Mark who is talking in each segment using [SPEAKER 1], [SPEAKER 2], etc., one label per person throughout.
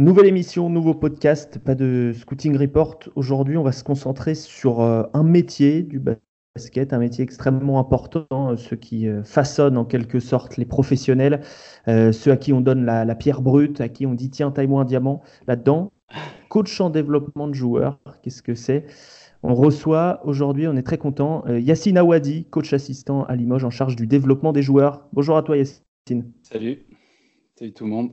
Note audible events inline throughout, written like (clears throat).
[SPEAKER 1] Nouvelle émission, nouveau podcast, pas de Scouting Report. Aujourd'hui, on va se concentrer sur euh, un métier du basket, un métier extrêmement important, euh, ceux qui euh, façonnent en quelque sorte les professionnels, ceux à qui on donne la, pierre brute, à qui on dit tiens, taille-moi un diamant là-dedans. Coach en développement de joueurs, qu'est-ce que c'est? On reçoit aujourd'hui, on est très content, Yacine Awadi, coach assistant à Limoges en charge du développement des joueurs. Bonjour à toi Yacine.
[SPEAKER 2] Salut, salut tout le monde.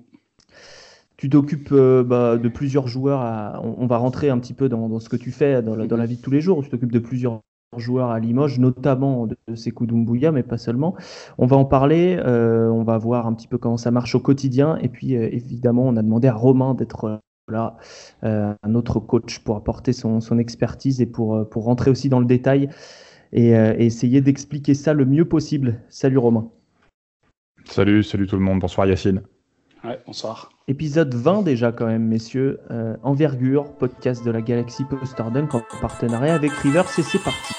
[SPEAKER 1] Tu t'occupes euh, bah, de plusieurs joueurs. on, va rentrer un petit peu dans, ce que tu fais dans la, vie de tous les jours. Tu t'occupes de plusieurs joueurs à Limoges, notamment de, Sekou Doumbouya, mais pas seulement. On va en parler. Euh, on va voir un petit peu comment ça marche au quotidien. Et puis, euh, évidemment, on a demandé à Romain d'être là, un autre coach pour apporter son, expertise et pour, pour rentrer aussi dans le détail et essayer d'expliquer ça le mieux possible. Salut Romain.
[SPEAKER 3] Salut, salut tout le monde. Bonsoir Yacine.
[SPEAKER 2] Bonsoir.
[SPEAKER 1] Épisode 20 déjà quand même, messieurs. Euh, Envergure, podcast de la galaxie Postardunk en partenariat avec Rivers et c'est parti.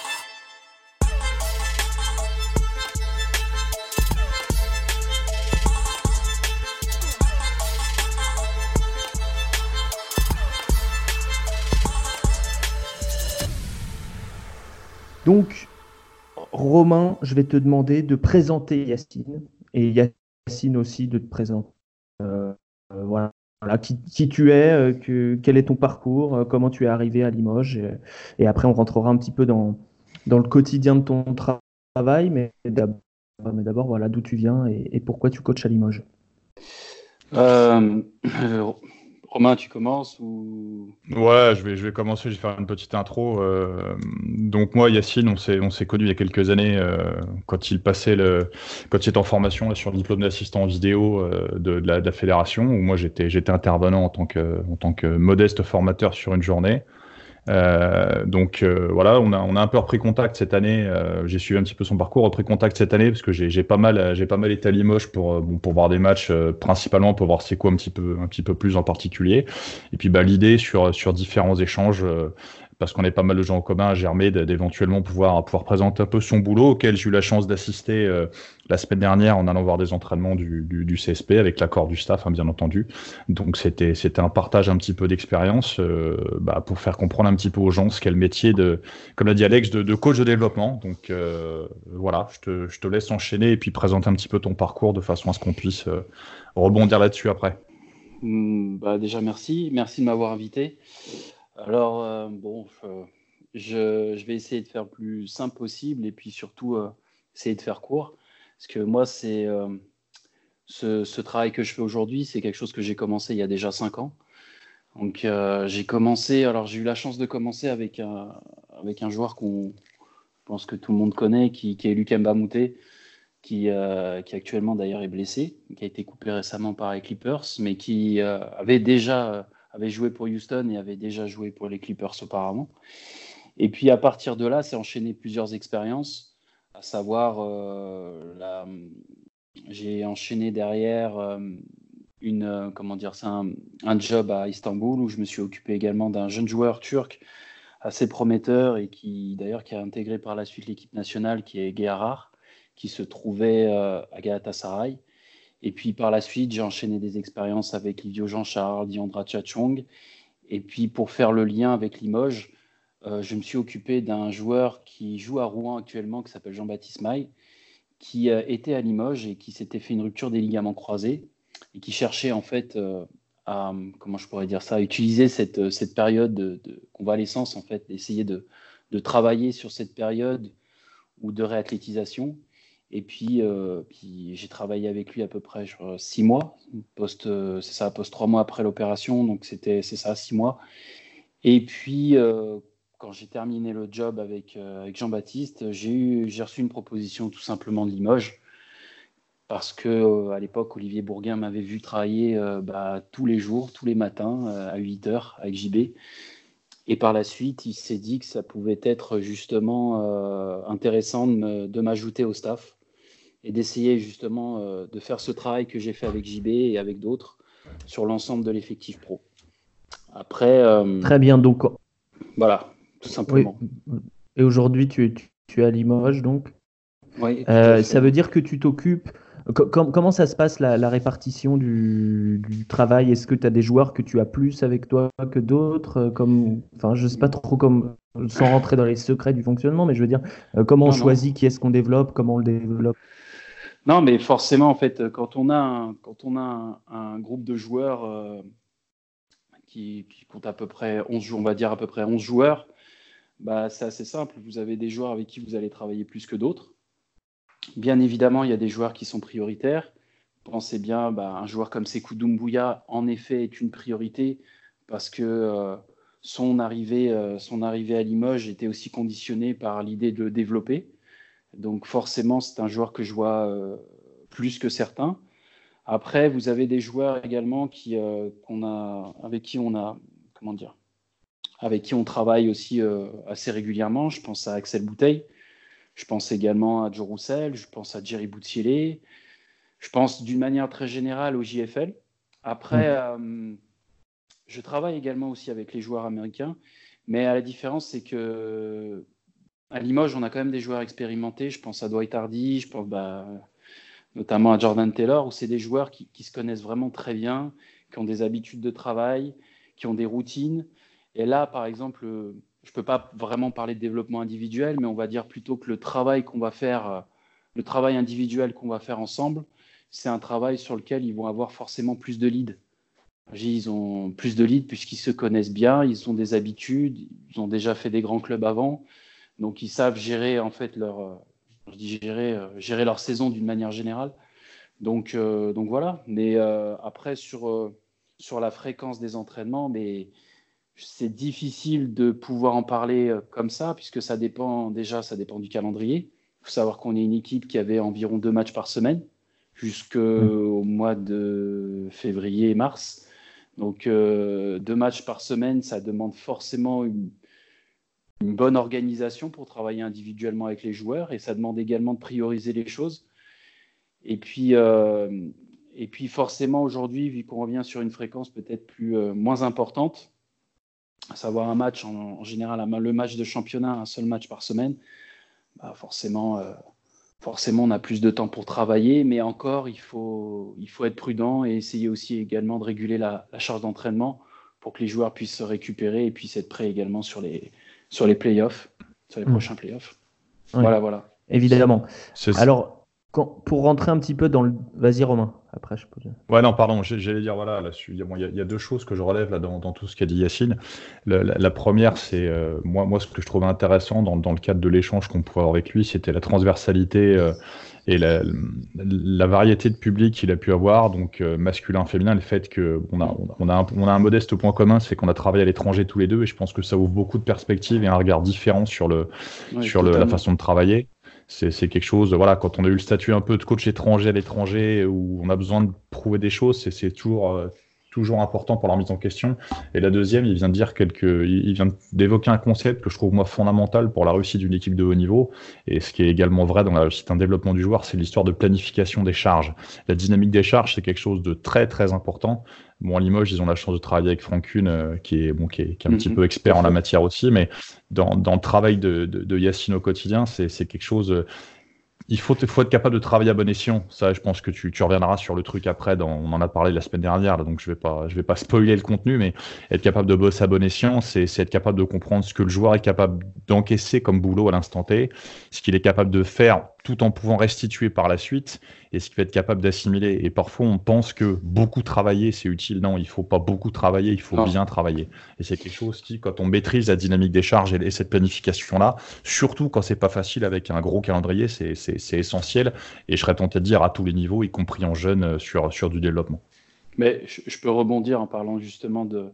[SPEAKER 1] Donc, Romain, je vais te demander de présenter Yacine et Yacine aussi de te présenter euh, euh, voilà, qui, tu es, euh, que, quel est ton parcours, comment tu es arrivé à Limoges. Et, après, on rentrera un petit peu dans, dans le quotidien de ton travail, mais d'abord, voilà, d'où tu viens et, pourquoi tu coaches à Limoges? (clears throat)
[SPEAKER 2] Romain, tu commences ou?
[SPEAKER 3] Ouais, je vais, je vais commencer, je vais faire une petite intro. Euh, donc moi, Yacine, on s'est, on s'est connu il y a quelques années euh, quand il passait le, quand il était en formation sur le diplôme d'assistant vidéo euh, de, la, de, la, fédération, où moi j'étais, j'étais intervenant en tant que, en tant que modeste formateur sur une journée. Euh, donc euh, voilà, on a, on a un peu repris contact cette année. Euh, j'ai suivi un petit peu son parcours, repris contact cette année parce que j'ai pas mal, j'ai pas mal été à Limoges pour bon, pour voir des matchs principalement pour voir c'est quoi un petit peu un petit peu plus en particulier. Et puis bah l'idée sur sur différents échanges parce qu'on est pas mal de gens en commun, Germé, d'éventuellement pouvoir, pouvoir présenter un peu son boulot, auquel j'ai eu la chance d'assister euh, la semaine dernière en allant voir des entraînements du, du, CSP avec l'accord du staff, hein, bien entendu. Donc c'était c'était un partage un petit peu d'expérience euh, bah, pour faire comprendre un petit peu aux gens ce qu'est le métier de, comme l'a dit Alex, de, de coach de développement. Donc euh, voilà, je te, je te laisse enchaîner et puis présenter un petit peu ton parcours de façon à ce qu'on puisse rebondir là-dessus après.
[SPEAKER 2] Hmm, bah déjà merci, merci de m'avoir invité. Alors, euh, bon, je, vais essayer de faire le plus simple possible et puis surtout euh, essayer de faire court. Parce que moi, c'est euh, ce, travail que je fais aujourd'hui, c'est quelque chose que j'ai commencé il y a déjà cinq ans. Donc, j'ai commencé, alors j'ai eu la chance de commencer avec un, joueur qu'on pense que tout le monde connaît, qui, est Lucas Mbamouté, qui, qui actuellement d'ailleurs est blessé, qui a été coupé récemment par les Clippers, mais qui avait déjà avait joué pour Houston et avait déjà joué pour les Clippers auparavant. Et puis à partir de là, c'est enchaîné plusieurs expériences, à savoir, euh, j'ai enchaîné derrière euh, une, euh, comment dire, un, un, job à Istanbul où je me suis occupé également d'un jeune joueur turc assez prometteur et qui d'ailleurs qui a intégré par la suite l'équipe nationale, qui est Guéharar, qui se trouvait à Galatasaray. Et puis par la suite, j'ai enchaîné des expériences avec Livio Jean-Charles, Diandra Chachong. Et puis pour faire le lien avec Limoges, euh, je me suis occupé d'un joueur qui joue à Rouen actuellement, qui s'appelle Jean-Baptiste Maille, qui euh, était à Limoges et qui s'était fait une rupture des ligaments croisés et qui cherchait en fait euh, à, comment je pourrais dire ça, à utiliser cette, cette période de, convalescence, en fait, d'essayer de, de travailler sur cette période ou de réathlétisation et puis, euh, puis j'ai travaillé avec lui à peu près six mois, post, euh, c'est ça, post trois mois après l'opération, donc c'était c'est ça, six mois. Et puis, euh, quand j'ai terminé le job avec, Jean-Baptiste, j'ai j'ai reçu une proposition tout simplement de Limoges, parce que à l'époque, Olivier Bourguin m'avait vu travailler bah, tous les jours, tous les matins, à 8 heures avec JB. Et par la suite, il s'est dit que ça pouvait être justement intéressant de m'ajouter au staff et d'essayer justement euh, de faire ce travail que j'ai fait avec JB et avec d'autres sur l'ensemble de l'effectif pro.
[SPEAKER 1] Après. Euh, Très bien, donc.
[SPEAKER 2] Voilà, tout simplement.
[SPEAKER 1] Et aujourd'hui, tu, tu, es à Limoges, donc
[SPEAKER 2] Oui.
[SPEAKER 1] Euh, ça veut dire que tu t'occupes comment ça se passe la, répartition du, travail? Est-ce que tu as des joueurs que tu as plus avec toi que d'autres comme, Enfin, je sais pas trop comme, sans rentrer dans les secrets du fonctionnement, mais je veux dire, comment on choisit qui est-ce qu'on développe, comment on le développe?
[SPEAKER 2] Non, mais forcément, en fait, quand on a un, quand on a un, groupe de joueurs euh, qui, compte à peu près 11 on va dire à peu près 11 joueurs, bah, c'est assez simple. Vous avez des joueurs avec qui vous allez travailler plus que d'autres. Bien évidemment, il y a des joueurs qui sont prioritaires. Pensez bien, bah, un joueur comme Sekou Doumbouya, en effet, est une priorité parce que euh, son, arrivée, euh, son arrivée à Limoges était aussi conditionnée par l'idée de le développer. Donc forcément, c'est un joueur que je vois euh, plus que certains. Après, vous avez des joueurs également qui, euh, a, avec qui on a, comment dire, avec qui on travaille aussi euh, assez régulièrement. Je pense à Axel Bouteille, je pense également à Joe Roussel, je pense à Jerry Boutielé, je pense d'une manière très générale au JFL. Après, mm. je travaille également aussi avec les joueurs américains, mais la différence, c'est que à Limoges, on a quand même des joueurs expérimentés. Je pense à Dwight Hardy, je pense bah, notamment à Jordan Taylor, où c'est des joueurs qui, se connaissent vraiment très bien, qui ont des habitudes de travail, qui ont des routines. Et là, par exemple, je ne peux pas vraiment parler de développement individuel, mais on va dire plutôt que le travail qu'on va faire, le travail individuel qu'on va faire ensemble, c'est un travail sur lequel ils vont avoir forcément plus de leads. Ils ont plus de leads puisqu'ils se connaissent bien, ils ont des habitudes, ils ont déjà fait des grands clubs avant. Donc ils savent gérer en fait leur, euh, je dis gérer, euh, gérer leur saison d'une manière générale. Donc, euh, donc voilà. Mais après sur sur la fréquence des entraînements, mais c'est difficile de pouvoir en parler comme ça puisque ça dépend déjà, ça dépend du calendrier. Il faut savoir qu'on est une équipe qui avait environ deux matchs par semaine jusqu'au mmh. mois de février et mars. Donc deux matchs par semaine, ça demande forcément une, une bonne organisation pour travailler individuellement avec les joueurs et ça demande également de prioriser les choses. Et puis, euh, et puis forcément aujourd'hui, vu qu'on revient sur une fréquence peut-être plus euh, moins importante, à savoir un match en, général, le match de championnat, un seul match par semaine, bah forcément, euh, forcément on a plus de temps pour travailler, mais encore il faut, il faut être prudent et essayer aussi également de réguler la, la charge d'entraînement pour que les joueurs puissent se récupérer et puissent être prêts également sur les, sur les playoffs, sur les hmm. prochains playoffs. Voilà, voilà.
[SPEAKER 1] Évidemment. Alors, quand, pour rentrer un petit peu dans le. Vas-y, Romain. Après, je peux...
[SPEAKER 3] Ouais, non, pardon. J'allais dire, voilà, il y, a deux choses que je relève là, dans, tout ce qu'a dit Yacine. La, première, c'est euh, moi, moi, ce que je trouvais intéressant dans, dans le cadre de l'échange qu'on pouvait avoir avec lui, c'était la transversalité euh, et la, la, variété de public qu'il a pu avoir, donc euh, masculin, féminin, le fait qu'on a, on a, un, on a un modeste point commun, c'est qu'on a travaillé à l'étranger tous les deux, et je pense que ça ouvre beaucoup de perspectives et un regard différent sur, le, sur le, la façon de travailler. C'est quelque chose, voilà, quand on a eu le statut un peu de coach étranger à l'étranger, où on a besoin de prouver des choses, c'est toujours euh, toujours important pour leur mise en question. Et la deuxième, il vient de dire quelques, il vient d'évoquer un concept que je trouve moi fondamental pour la réussite d'une équipe de haut niveau, et ce qui est également vrai dans la réussite d'un développement du joueur, c'est l'histoire de planification des charges. La dynamique des charges, c'est quelque chose de très très important. Bon, à Limoges, ils ont la chance de travailler avec Franck Kuhn, euh, qui est bon, qui est, un petit mhm. peu expert en la matière aussi, mais dans, dans le travail de, de, de Yacine au quotidien, c'est quelque chose euh, il faut, faut, être capable de travailler à bon escient. Ça, je pense que tu, tu reviendras sur le truc après. Dans, on en a parlé la semaine dernière, donc je vais pas, je vais pas (laughs) spoiler le contenu, mais être capable de bosser à bon escient, c'est être capable de comprendre ce que le joueur est capable d'encaisser comme boulot à l'instant T, ce qu'il est capable de faire tout en pouvant restituer par la suite et ce qu'il va être capable d'assimiler. Et parfois, on pense que beaucoup travailler, c'est utile. Non, il faut pas beaucoup travailler, il faut bien travailler. Et c'est quelque chose qui, quand on maîtrise la dynamique des charges et, cette planification-là, surtout quand c'est pas facile avec un gros calendrier, c'est essentiel. Et je serais tenté de dire à tous les niveaux, y compris en jeune, euh, sur, sur du développement.
[SPEAKER 2] Mais je peux rebondir en parlant justement de,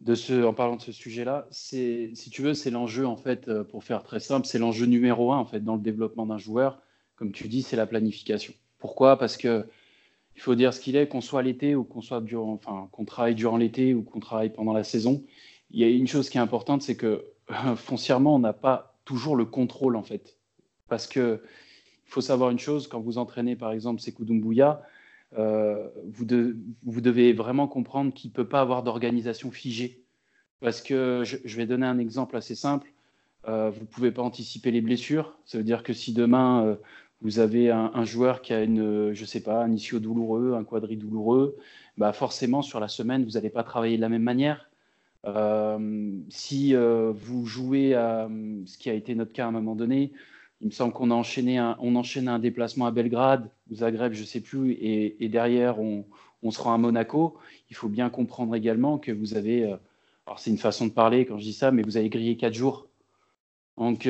[SPEAKER 2] de ce, en parlant de ce sujet-là, c'est, si tu veux, c'est l'enjeu en fait, euh, pour faire très simple, c'est l'enjeu numéro un en fait dans le développement d'un joueur. Comme tu dis, c'est la planification. Pourquoi? Parce que il faut dire ce qu'il est, qu'on soit l'été ou qu'on soit durant, enfin, qu'on travaille durant l'été ou qu'on travaille pendant la saison. Il y a une chose qui est importante, c'est que foncièrement, on n'a pas toujours le contrôle en fait, parce que il faut savoir une chose quand vous entraînez par exemple Sekou Doumbouya, euh, vous, devez vraiment comprendre qu'il ne peut pas avoir d'organisation figée. Parce que je, vais donner un exemple assez simple. Euh, vous ne pouvez pas anticiper les blessures. Ça veut dire que si demain, euh, vous avez un, joueur qui a une, je sais pas, un ischio douloureux, un quadri douloureux, bah forcément sur la semaine, vous n'allez pas travailler de la même manière. Si vous jouez à ce qui a été notre cas à un moment donné, il me semble qu'on a enchaîné un, on enchaîne un déplacement à Belgrade ou Zagreb, je sais plus, et, derrière on, on, se rend à Monaco. Il faut bien comprendre également que vous avez, euh, alors c'est une façon de parler quand je dis ça, mais vous avez grillé quatre jours. Donc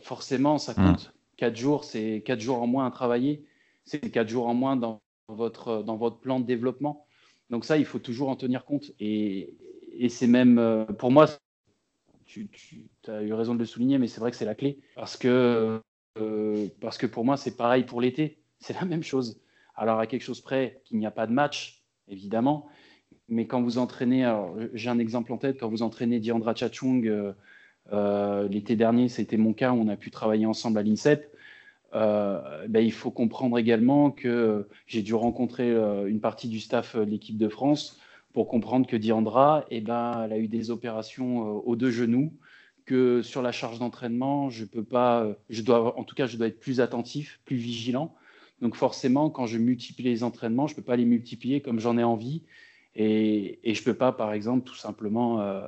[SPEAKER 2] forcément, ça mmh. compte. 4 jours, c'est 4 jours en moins à travailler. C'est 4 jours en moins dans votre, dans votre plan de développement. Donc ça, il faut toujours en tenir compte. Et, et c'est même, euh, pour moi, tu, as eu raison de le souligner, mais c'est vrai que c'est la clé. Parce que, euh, parce que pour moi, c'est pareil pour l'été. C'est la même chose. Alors à quelque chose près qu'il n'y a pas de match, évidemment. Mais quand vous entraînez, j'ai un exemple en tête, quand vous entraînez Diandra Chachung euh, euh, l'été dernier, c'était mon cas, on a pu travailler ensemble à l'INSEP. Ben, il faut comprendre également que j'ai dû rencontrer une partie du staff de l'équipe de France pour comprendre que Diandra, eh ben, elle a eu des opérations aux deux genoux, sur la charge d'entraînement, je peux pas, je dois, en tout cas, je dois être plus attentif, plus vigilant. Donc forcément, quand je multiplie les entraînements, je ne peux pas les multiplier comme j'en ai envie, et, je ne peux pas, par exemple, tout simplement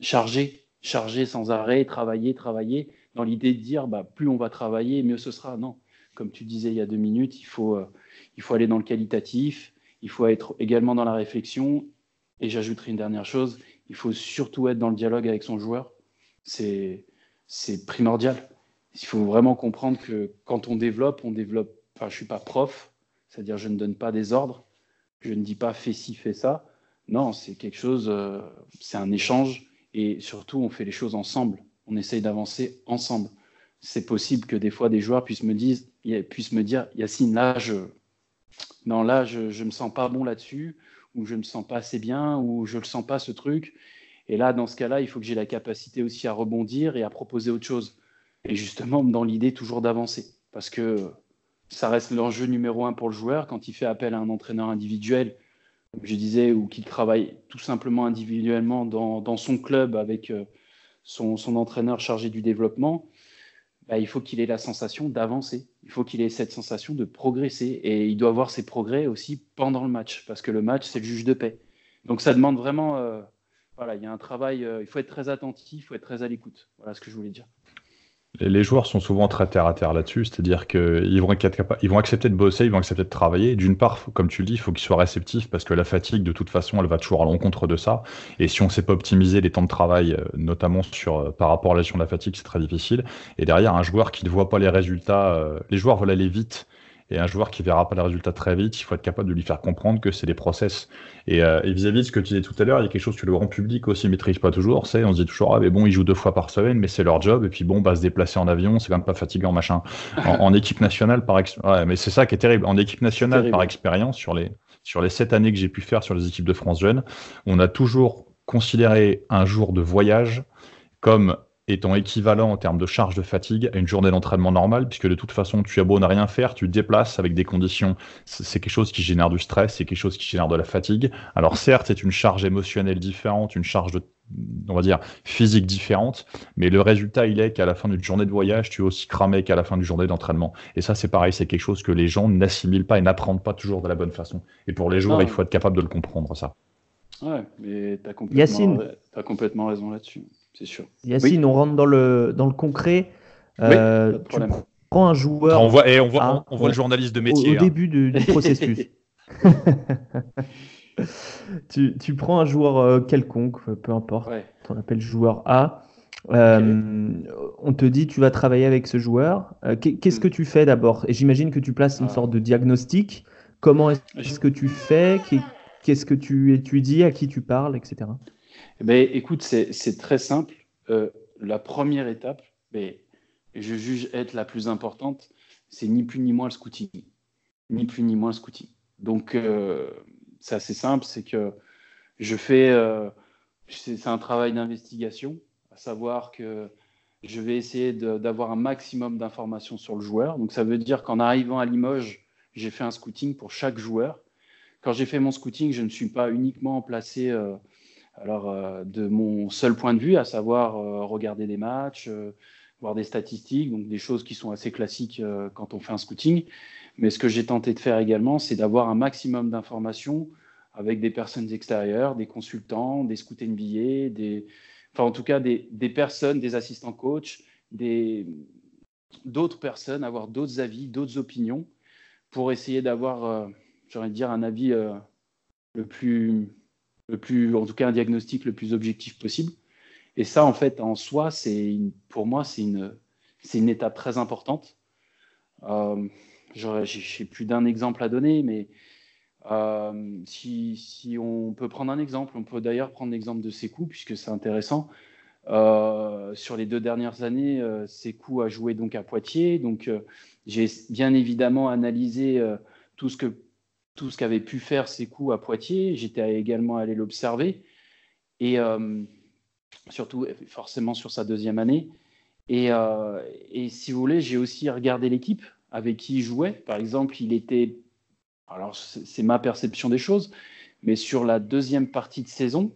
[SPEAKER 2] charger charger sans arrêt, travailler, travailler, dans l'idée de dire bah, plus on va travailler, mieux ce sera. Non, comme tu disais il y a deux minutes, il faut, euh, il faut aller dans le qualitatif, il faut être également dans la réflexion. Et j'ajouterai une dernière chose, il faut surtout être dans le dialogue avec son joueur. C'est primordial. Il faut vraiment comprendre que quand on développe, on développe. Enfin, je suis pas prof, c'est-à-dire je ne donne pas des ordres, je ne dis pas fais ci, fais ça. Non, c'est quelque chose, euh, c'est un échange et surtout, on fait les choses ensemble. On essaye d'avancer ensemble. C'est possible que des fois, des joueurs puissent me, dire, puissent me dire Yacine, là, je non, là, je ne me sens pas bon là-dessus, ou je ne me sens pas assez bien, ou je ne le sens pas ce truc. Et là, dans ce cas-là, il faut que j'ai la capacité aussi à rebondir et à proposer autre chose. Et justement, dans l'idée toujours d'avancer. Parce que ça reste l'enjeu numéro un pour le joueur. Quand il fait appel à un entraîneur individuel, comme je disais, ou qu'il travaille tout simplement individuellement dans, son club avec euh, son, entraîneur chargé du développement, bah, il faut qu'il ait la sensation d'avancer. Il faut qu'il ait cette sensation de progresser. Et il doit avoir ses progrès aussi pendant le match, parce que le match, c'est le juge de paix. Donc ça demande vraiment, euh, voilà, il y a un travail, euh, il faut être très attentif, il faut être très à l'écoute. Voilà ce que je voulais dire
[SPEAKER 3] les joueurs sont souvent très terre à terre là-dessus, c'est-à-dire qu'ils vont, accepter de bosser, ils vont accepter de travailler. D'une part, comme tu le dis, il faut qu'ils soient réceptifs parce que la fatigue, de toute façon, elle va toujours à l'encontre de ça. Et si on ne sait pas optimiser les temps de travail, euh, notamment euh, par rapport à la gestion de la fatigue, c'est très difficile. Et derrière, un joueur qui ne voit pas les résultats, euh, les joueurs veulent aller vite et un joueur qui verra pas les résultats très vite, il faut être capable de lui faire comprendre que c'est des process. Euh, et, vis-à-vis de ce que tu disais tout à l'heure, il y a quelque chose que le grand public aussi maîtrise pas toujours. C'est, on se dit toujours, ah mais bon, ils jouent deux fois par semaine, mais c'est leur job. Et puis bon, bah se déplacer en avion, c'est quand même pas fatigant, machin. En, (laughs) équipe nationale, par ouais, mais c'est ça qui est terrible. En équipe nationale, par expérience, sur les sur les sept années que j'ai pu faire sur les équipes de France jeunes, on a toujours considéré un jour de voyage comme étant équivalent en termes de charge de fatigue à une journée d'entraînement normale, puisque de toute façon, tu as beau ne rien faire, tu te déplaces avec des conditions, c'est quelque chose qui génère du stress, c'est quelque chose qui génère de la fatigue. Alors certes, c'est une charge émotionnelle différente, une charge de on va dire physique différente, mais le résultat il est qu'à la fin d'une journée de voyage, tu es aussi cramé qu'à la fin d'une journée d'entraînement. Et ça c'est pareil, c'est quelque chose que les gens n'assimilent pas et n'apprennent pas toujours de la bonne façon. Et pour les joueurs, il faut être capable de le comprendre ça.
[SPEAKER 2] Ouais, mais tu as complètement, as complètement raison là-dessus c'est sûr.
[SPEAKER 1] Yacine, on rentre dans le, dans le concret. Euh, tu prends un joueur.
[SPEAKER 3] On voit, et on voit, on, voit le journaliste de métier.
[SPEAKER 1] Au, hein. début du, processus. (laughs) tu, tu, prends un joueur euh, quelconque, peu importe. On appelle joueur A. Euh, on te dit tu vas travailler avec ce joueur. Qu'est-ce hmm. que tu fais d'abord? Et j'imagine que tu places une ah. sorte de diagnostic. Comment est-ce que tu fais? Qu'est-ce que tu étudies À qui tu parles, etc.
[SPEAKER 2] Eh ben, écoute, c'est très simple. Euh, la première étape, mais je juge être la plus importante, c'est ni plus ni moins le scouting. Ni plus ni moins le scouting. Donc, euh, c'est assez simple, c'est que je fais, euh, c'est un travail d'investigation, à savoir que je vais essayer d'avoir un maximum d'informations sur le joueur. Donc, ça veut dire qu'en arrivant à Limoges, j'ai fait un scouting pour chaque joueur. Quand j'ai fait mon scouting, je ne suis pas uniquement placé alors, euh, de mon seul point de vue, à savoir euh, regarder des matchs, euh, voir des statistiques, donc des choses qui sont assez classiques quand on fait un scouting. Mais ce que j'ai tenté de faire également, c'est d'avoir un maximum d'informations avec des personnes extérieures, des consultants, des scouts NBA, enfin en tout cas des, personnes, des assistants coach, d'autres personnes, avoir d'autres avis, d'autres opinions pour essayer d'avoir, euh, j'aurais dire, un avis le plus, le plus, en tout cas un diagnostic le plus objectif possible. Et ça, en fait, en soi, c'est pour moi, c'est une, c'est une étape très importante. Euh, j'ai plus d'un exemple à donner, mais euh, si, si, on peut prendre un exemple, on peut d'ailleurs prendre l'exemple de Sekou, puisque c'est intéressant. Euh, sur les deux dernières années, euh, Sekou a joué donc à Poitiers. Donc, euh, j'ai bien évidemment analysé tout ce que tout ce qu'avait pu faire Sekou à Poitiers. J'étais également allé l'observer et surtout forcément sur sa deuxième année. Et, et si vous voulez, j'ai aussi regardé l'équipe avec qui il jouait. Par exemple, il était alors c'est ma perception des choses, mais sur la deuxième partie de saison,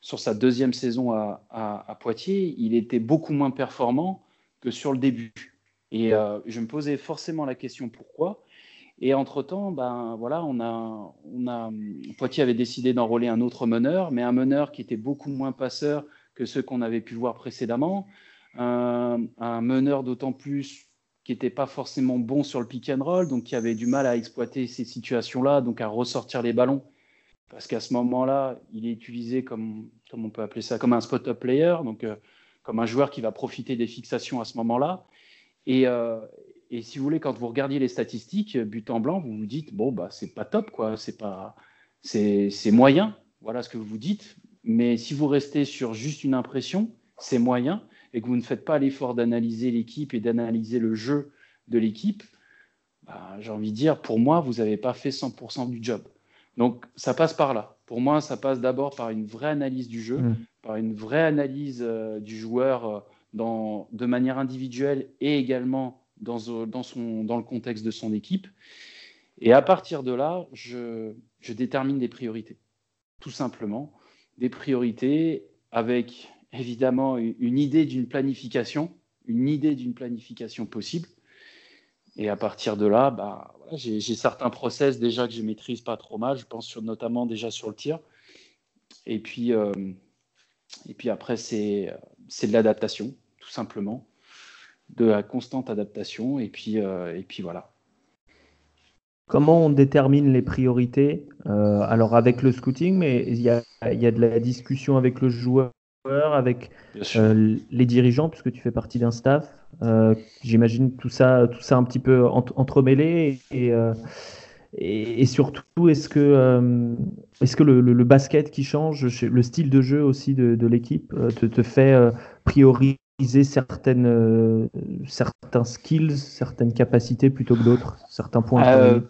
[SPEAKER 2] sur sa deuxième saison à, Poitiers, il était beaucoup moins performant que sur le début. Et euh, je me posais forcément la question pourquoi. Et entre-temps, ben, voilà, on a, on a, Poitiers avait décidé d'enrôler un autre meneur, mais un meneur qui était beaucoup moins passeur que ceux qu'on avait pu voir précédemment. un meneur d'autant plus qui n'était pas forcément bon sur le pick and roll, donc qui avait du mal à exploiter ces situations-là, donc à ressortir les ballons. Parce qu'à ce moment-là, il est utilisé comme, comme on peut appeler ça, comme un spot-up player, donc euh, comme un joueur qui va profiter des fixations à ce moment-là. Et, euh, et, si vous voulez, quand vous regardiez les statistiques, but en blanc, vous vous dites bon bah c'est pas top quoi, c'est pas, c'est moyen, voilà ce que vous vous dites. Mais si vous restez sur juste une impression, c'est moyen et que vous ne faites pas l'effort d'analyser l'équipe et d'analyser le jeu de l'équipe, bah, j'ai envie de dire, pour moi, vous n'avez pas fait 100% du job. Donc, ça passe par là. Pour moi, ça passe d'abord par une vraie analyse du jeu, mm. par une vraie analyse euh, du joueur euh, dans, de manière individuelle et également dans, le contexte de son équipe. Et à partir de là, je, je détermine des priorités. Tout simplement, des priorités avec évidemment une idée d'une planification, une idée d'une planification possible. Et à partir de là, bah, j'ai certains process déjà que je maîtrise pas trop mal. Je pense notamment déjà sur le tir. Et puis, euh, et puis après, c'est de l'adaptation, tout simplement, de la constante adaptation. Et puis, euh, et puis voilà.
[SPEAKER 1] Comment on détermine les priorités euh, Alors avec le scouting, mais il y a, y a de la discussion avec le joueur avec euh, les dirigeants, puisque tu fais partie d'un staff. Euh, j'imagine tout ça, tout ça un petit peu entremêlé. Et, euh, et, surtout, est-ce que, est-ce que le, basket qui change, le style de jeu aussi de, l'équipe, te, te, fait prioriser certaines, certains skills, certaines capacités plutôt que d'autres, certains points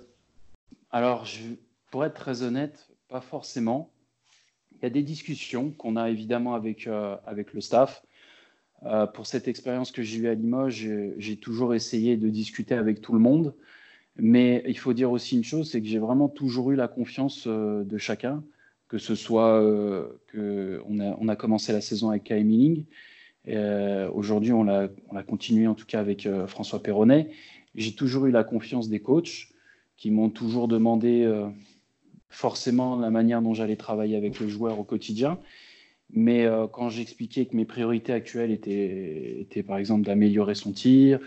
[SPEAKER 2] Alors, je, pour être très honnête, pas forcément il y a des discussions qu'on a évidemment avec, euh, avec le staff. Euh, pour cette expérience que j'ai eue à Limoges, j'ai toujours essayé de discuter avec tout le monde. Mais il faut dire aussi une chose, c'est que j'ai vraiment toujours eu la confiance euh, de chacun, que ce soit que on a, on a, commencé la saison avec Kai Milling. Aujourd'hui, on l'a continué en tout cas avec François Perronnet. J'ai toujours eu la confiance des coachs qui m'ont toujours demandé forcément la manière dont j'allais travailler avec le joueur au quotidien. Mais euh, quand j'expliquais que mes priorités actuelles étaient, étaient par exemple d'améliorer son tir,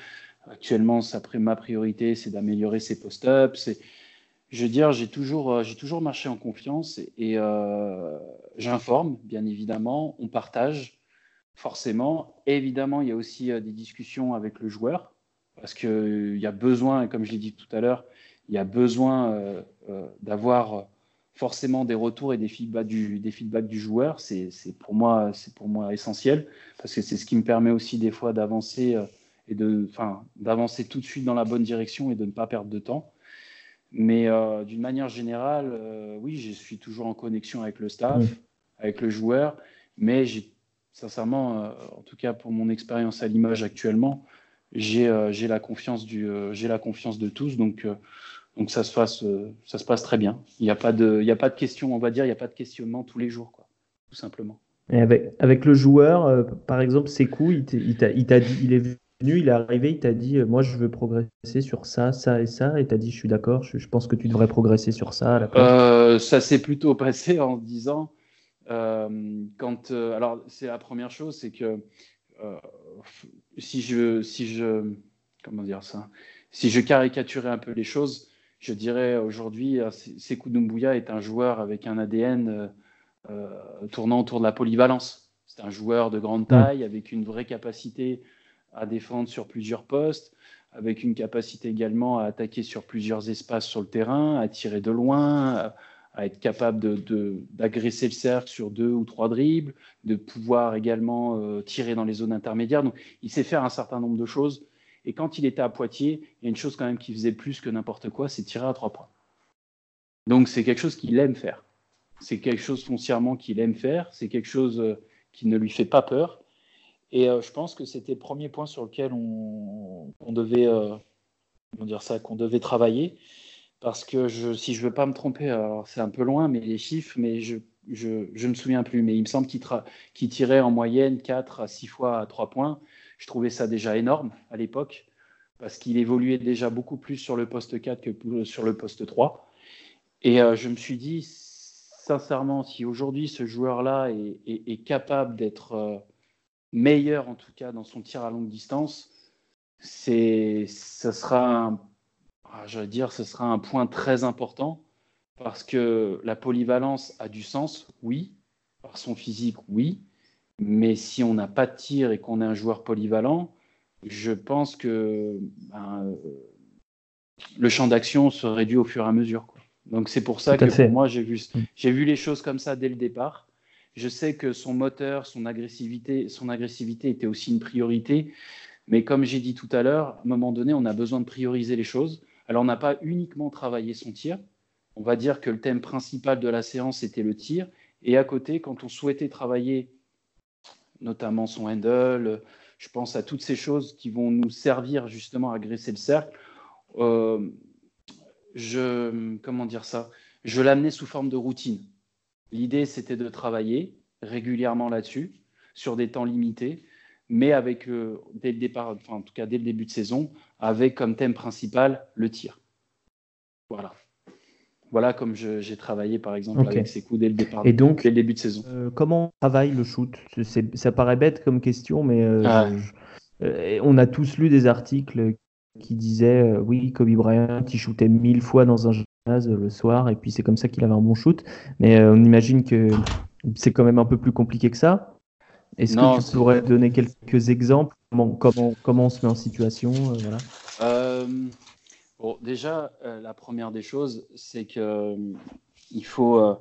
[SPEAKER 2] actuellement ma priorité c'est d'améliorer ses post-ups. Je veux dire, j'ai toujours, euh, j'ai toujours marché en confiance et, euh, j'informe, bien évidemment, on partage forcément. évidemment, il y a aussi des discussions avec le joueur parce qu'il y a besoin, comme je l'ai dit tout à l'heure, il y a besoin d'avoir forcément des retours et des feedbacks du, des feedbacks du joueur. C'est pour, moi, pour moi essentiel parce que c'est ce qui me permet aussi des fois d'avancer euh, et de, enfin, d'avancer tout de suite dans la bonne direction et de ne pas perdre de temps. Mais euh, d'une manière générale, euh, oui, je suis toujours en connexion avec le staff, avec le joueur, mais j'ai sincèrement, en tout cas pour mon expérience à l'image actuellement, j'ai la confiance du, j'ai la confiance de tous, donc donc ça se passe, euh, ça se passe très bien. Il n'y a pas de, il a pas de question, on va dire, il n'y a pas de questionnement tous les jours, quoi, tout simplement.
[SPEAKER 1] avec, avec le joueur, euh, par exemple, c'est il, il dit, il est venu, il est arrivé, il t'a dit Moi, je veux progresser sur ça, ça et ça. Et tu as dit Je suis d'accord, je, pense que tu devrais progresser sur ça.
[SPEAKER 2] Euh, ça s'est plutôt (laughs) passé en disant euh, quand, Alors, c'est la première chose, c'est que si je. Si je comment dire ça? Si je caricaturais un peu les choses, je dirais aujourd'hui, Sekou Doumbouya est un joueur avec un ADN tournant autour de la polyvalence c'est un joueur de grande taille avec une vraie capacité à défendre sur plusieurs postes, avec une capacité également à attaquer sur plusieurs espaces sur le terrain, à tirer de loin, à, être capable d'agresser de, le cercle sur deux ou trois dribbles, de pouvoir également euh, tirer dans les zones intermédiaires. Donc, il sait faire un certain nombre de choses. Et quand il était à Poitiers, il y a une chose quand même qui faisait plus que n'importe quoi, c'est tirer à trois points. Donc, c'est quelque chose qu'il aime faire. C'est quelque chose foncièrement qu'il aime faire. C'est quelque chose euh, qui ne lui fait pas peur. Et euh, je pense que c'était le premier point sur lequel on, devait, dire ça, qu'on devait travailler. Parce que je, si je ne veux pas me tromper, c'est un peu loin, mais les chiffres, mais je ne me souviens plus. Mais il me semble qu'il tirait en moyenne 4 à 6 fois à 3 points. Je trouvais ça déjà énorme à l'époque, parce qu'il évoluait déjà beaucoup plus sur le poste 4 que sur le poste 3. Et euh, je me suis dit, sincèrement, si aujourd'hui ce joueur-là est, capable d'être euh, meilleur, en tout cas dans son tir à longue distance, ce sera, un, ah, dire, ce sera un point très important parce que la polyvalence a du sens, oui, par son physique, oui, mais si on n'a pas de tir et qu'on est un joueur polyvalent, je pense que ben, euh, le champ d'action se réduit au fur et à mesure. Donc c'est pour ça que pour moi, j'ai vu, mm. vu les choses comme ça dès le départ. Je sais que son moteur, son agressivité, son agressivité était aussi une priorité. Mais comme j'ai dit tout à l'heure, à un moment donné, on a besoin de prioriser les choses. Alors on n'a pas uniquement travaillé son tir. On va dire que le thème principal de la séance était le tir. Et à côté, quand on souhaitait travailler notamment son handle, je pense à toutes ces choses qui vont nous servir justement à agresser le cercle. Euh, je, comment dire ça, je l'amenais sous forme de routine. L'idée, c'était de travailler régulièrement là-dessus, sur des temps limités, mais avec, euh, dès le départ, enfin, en tout cas dès le début de saison, avec comme thème principal le tir. Voilà. Voilà comme j'ai travaillé par exemple avec ces coups dès le départ,
[SPEAKER 1] Et donc,
[SPEAKER 2] dès le début de saison.
[SPEAKER 1] Euh, comment on travaille le shoot? Ça paraît bête comme question, mais euh, ah. on a tous lu des articles qui disait euh, oui, Kobe Bryant, il shootait mille fois dans un gymnase le soir, et puis c'est comme ça qu'il avait un bon shoot. Mais on imagine que c'est quand même un peu plus compliqué que ça. Est-ce que tu pourrais donner quelques exemples? Comment, comment, comment on se met en situation euh,
[SPEAKER 2] voilà. bon, Déjà, la première des choses, c'est que il faut,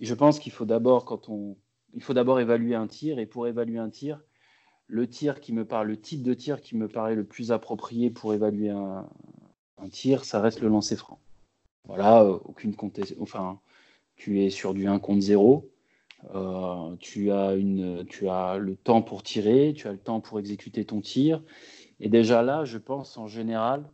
[SPEAKER 2] je pense qu'il faut d'abord, quand on, il faut d'abord évaluer un tir, et pour évaluer un tir, le tir qui me parle, le type de tir qui me paraît le plus approprié pour évaluer un, tir, ça reste le lancer franc. Voilà, euh, aucune contestation. Enfin, tu es sur du 1 contre 0. Euh, tu, as une, tu as le temps pour tirer, tu as le temps pour exécuter ton tir. Et déjà là, je pense en général,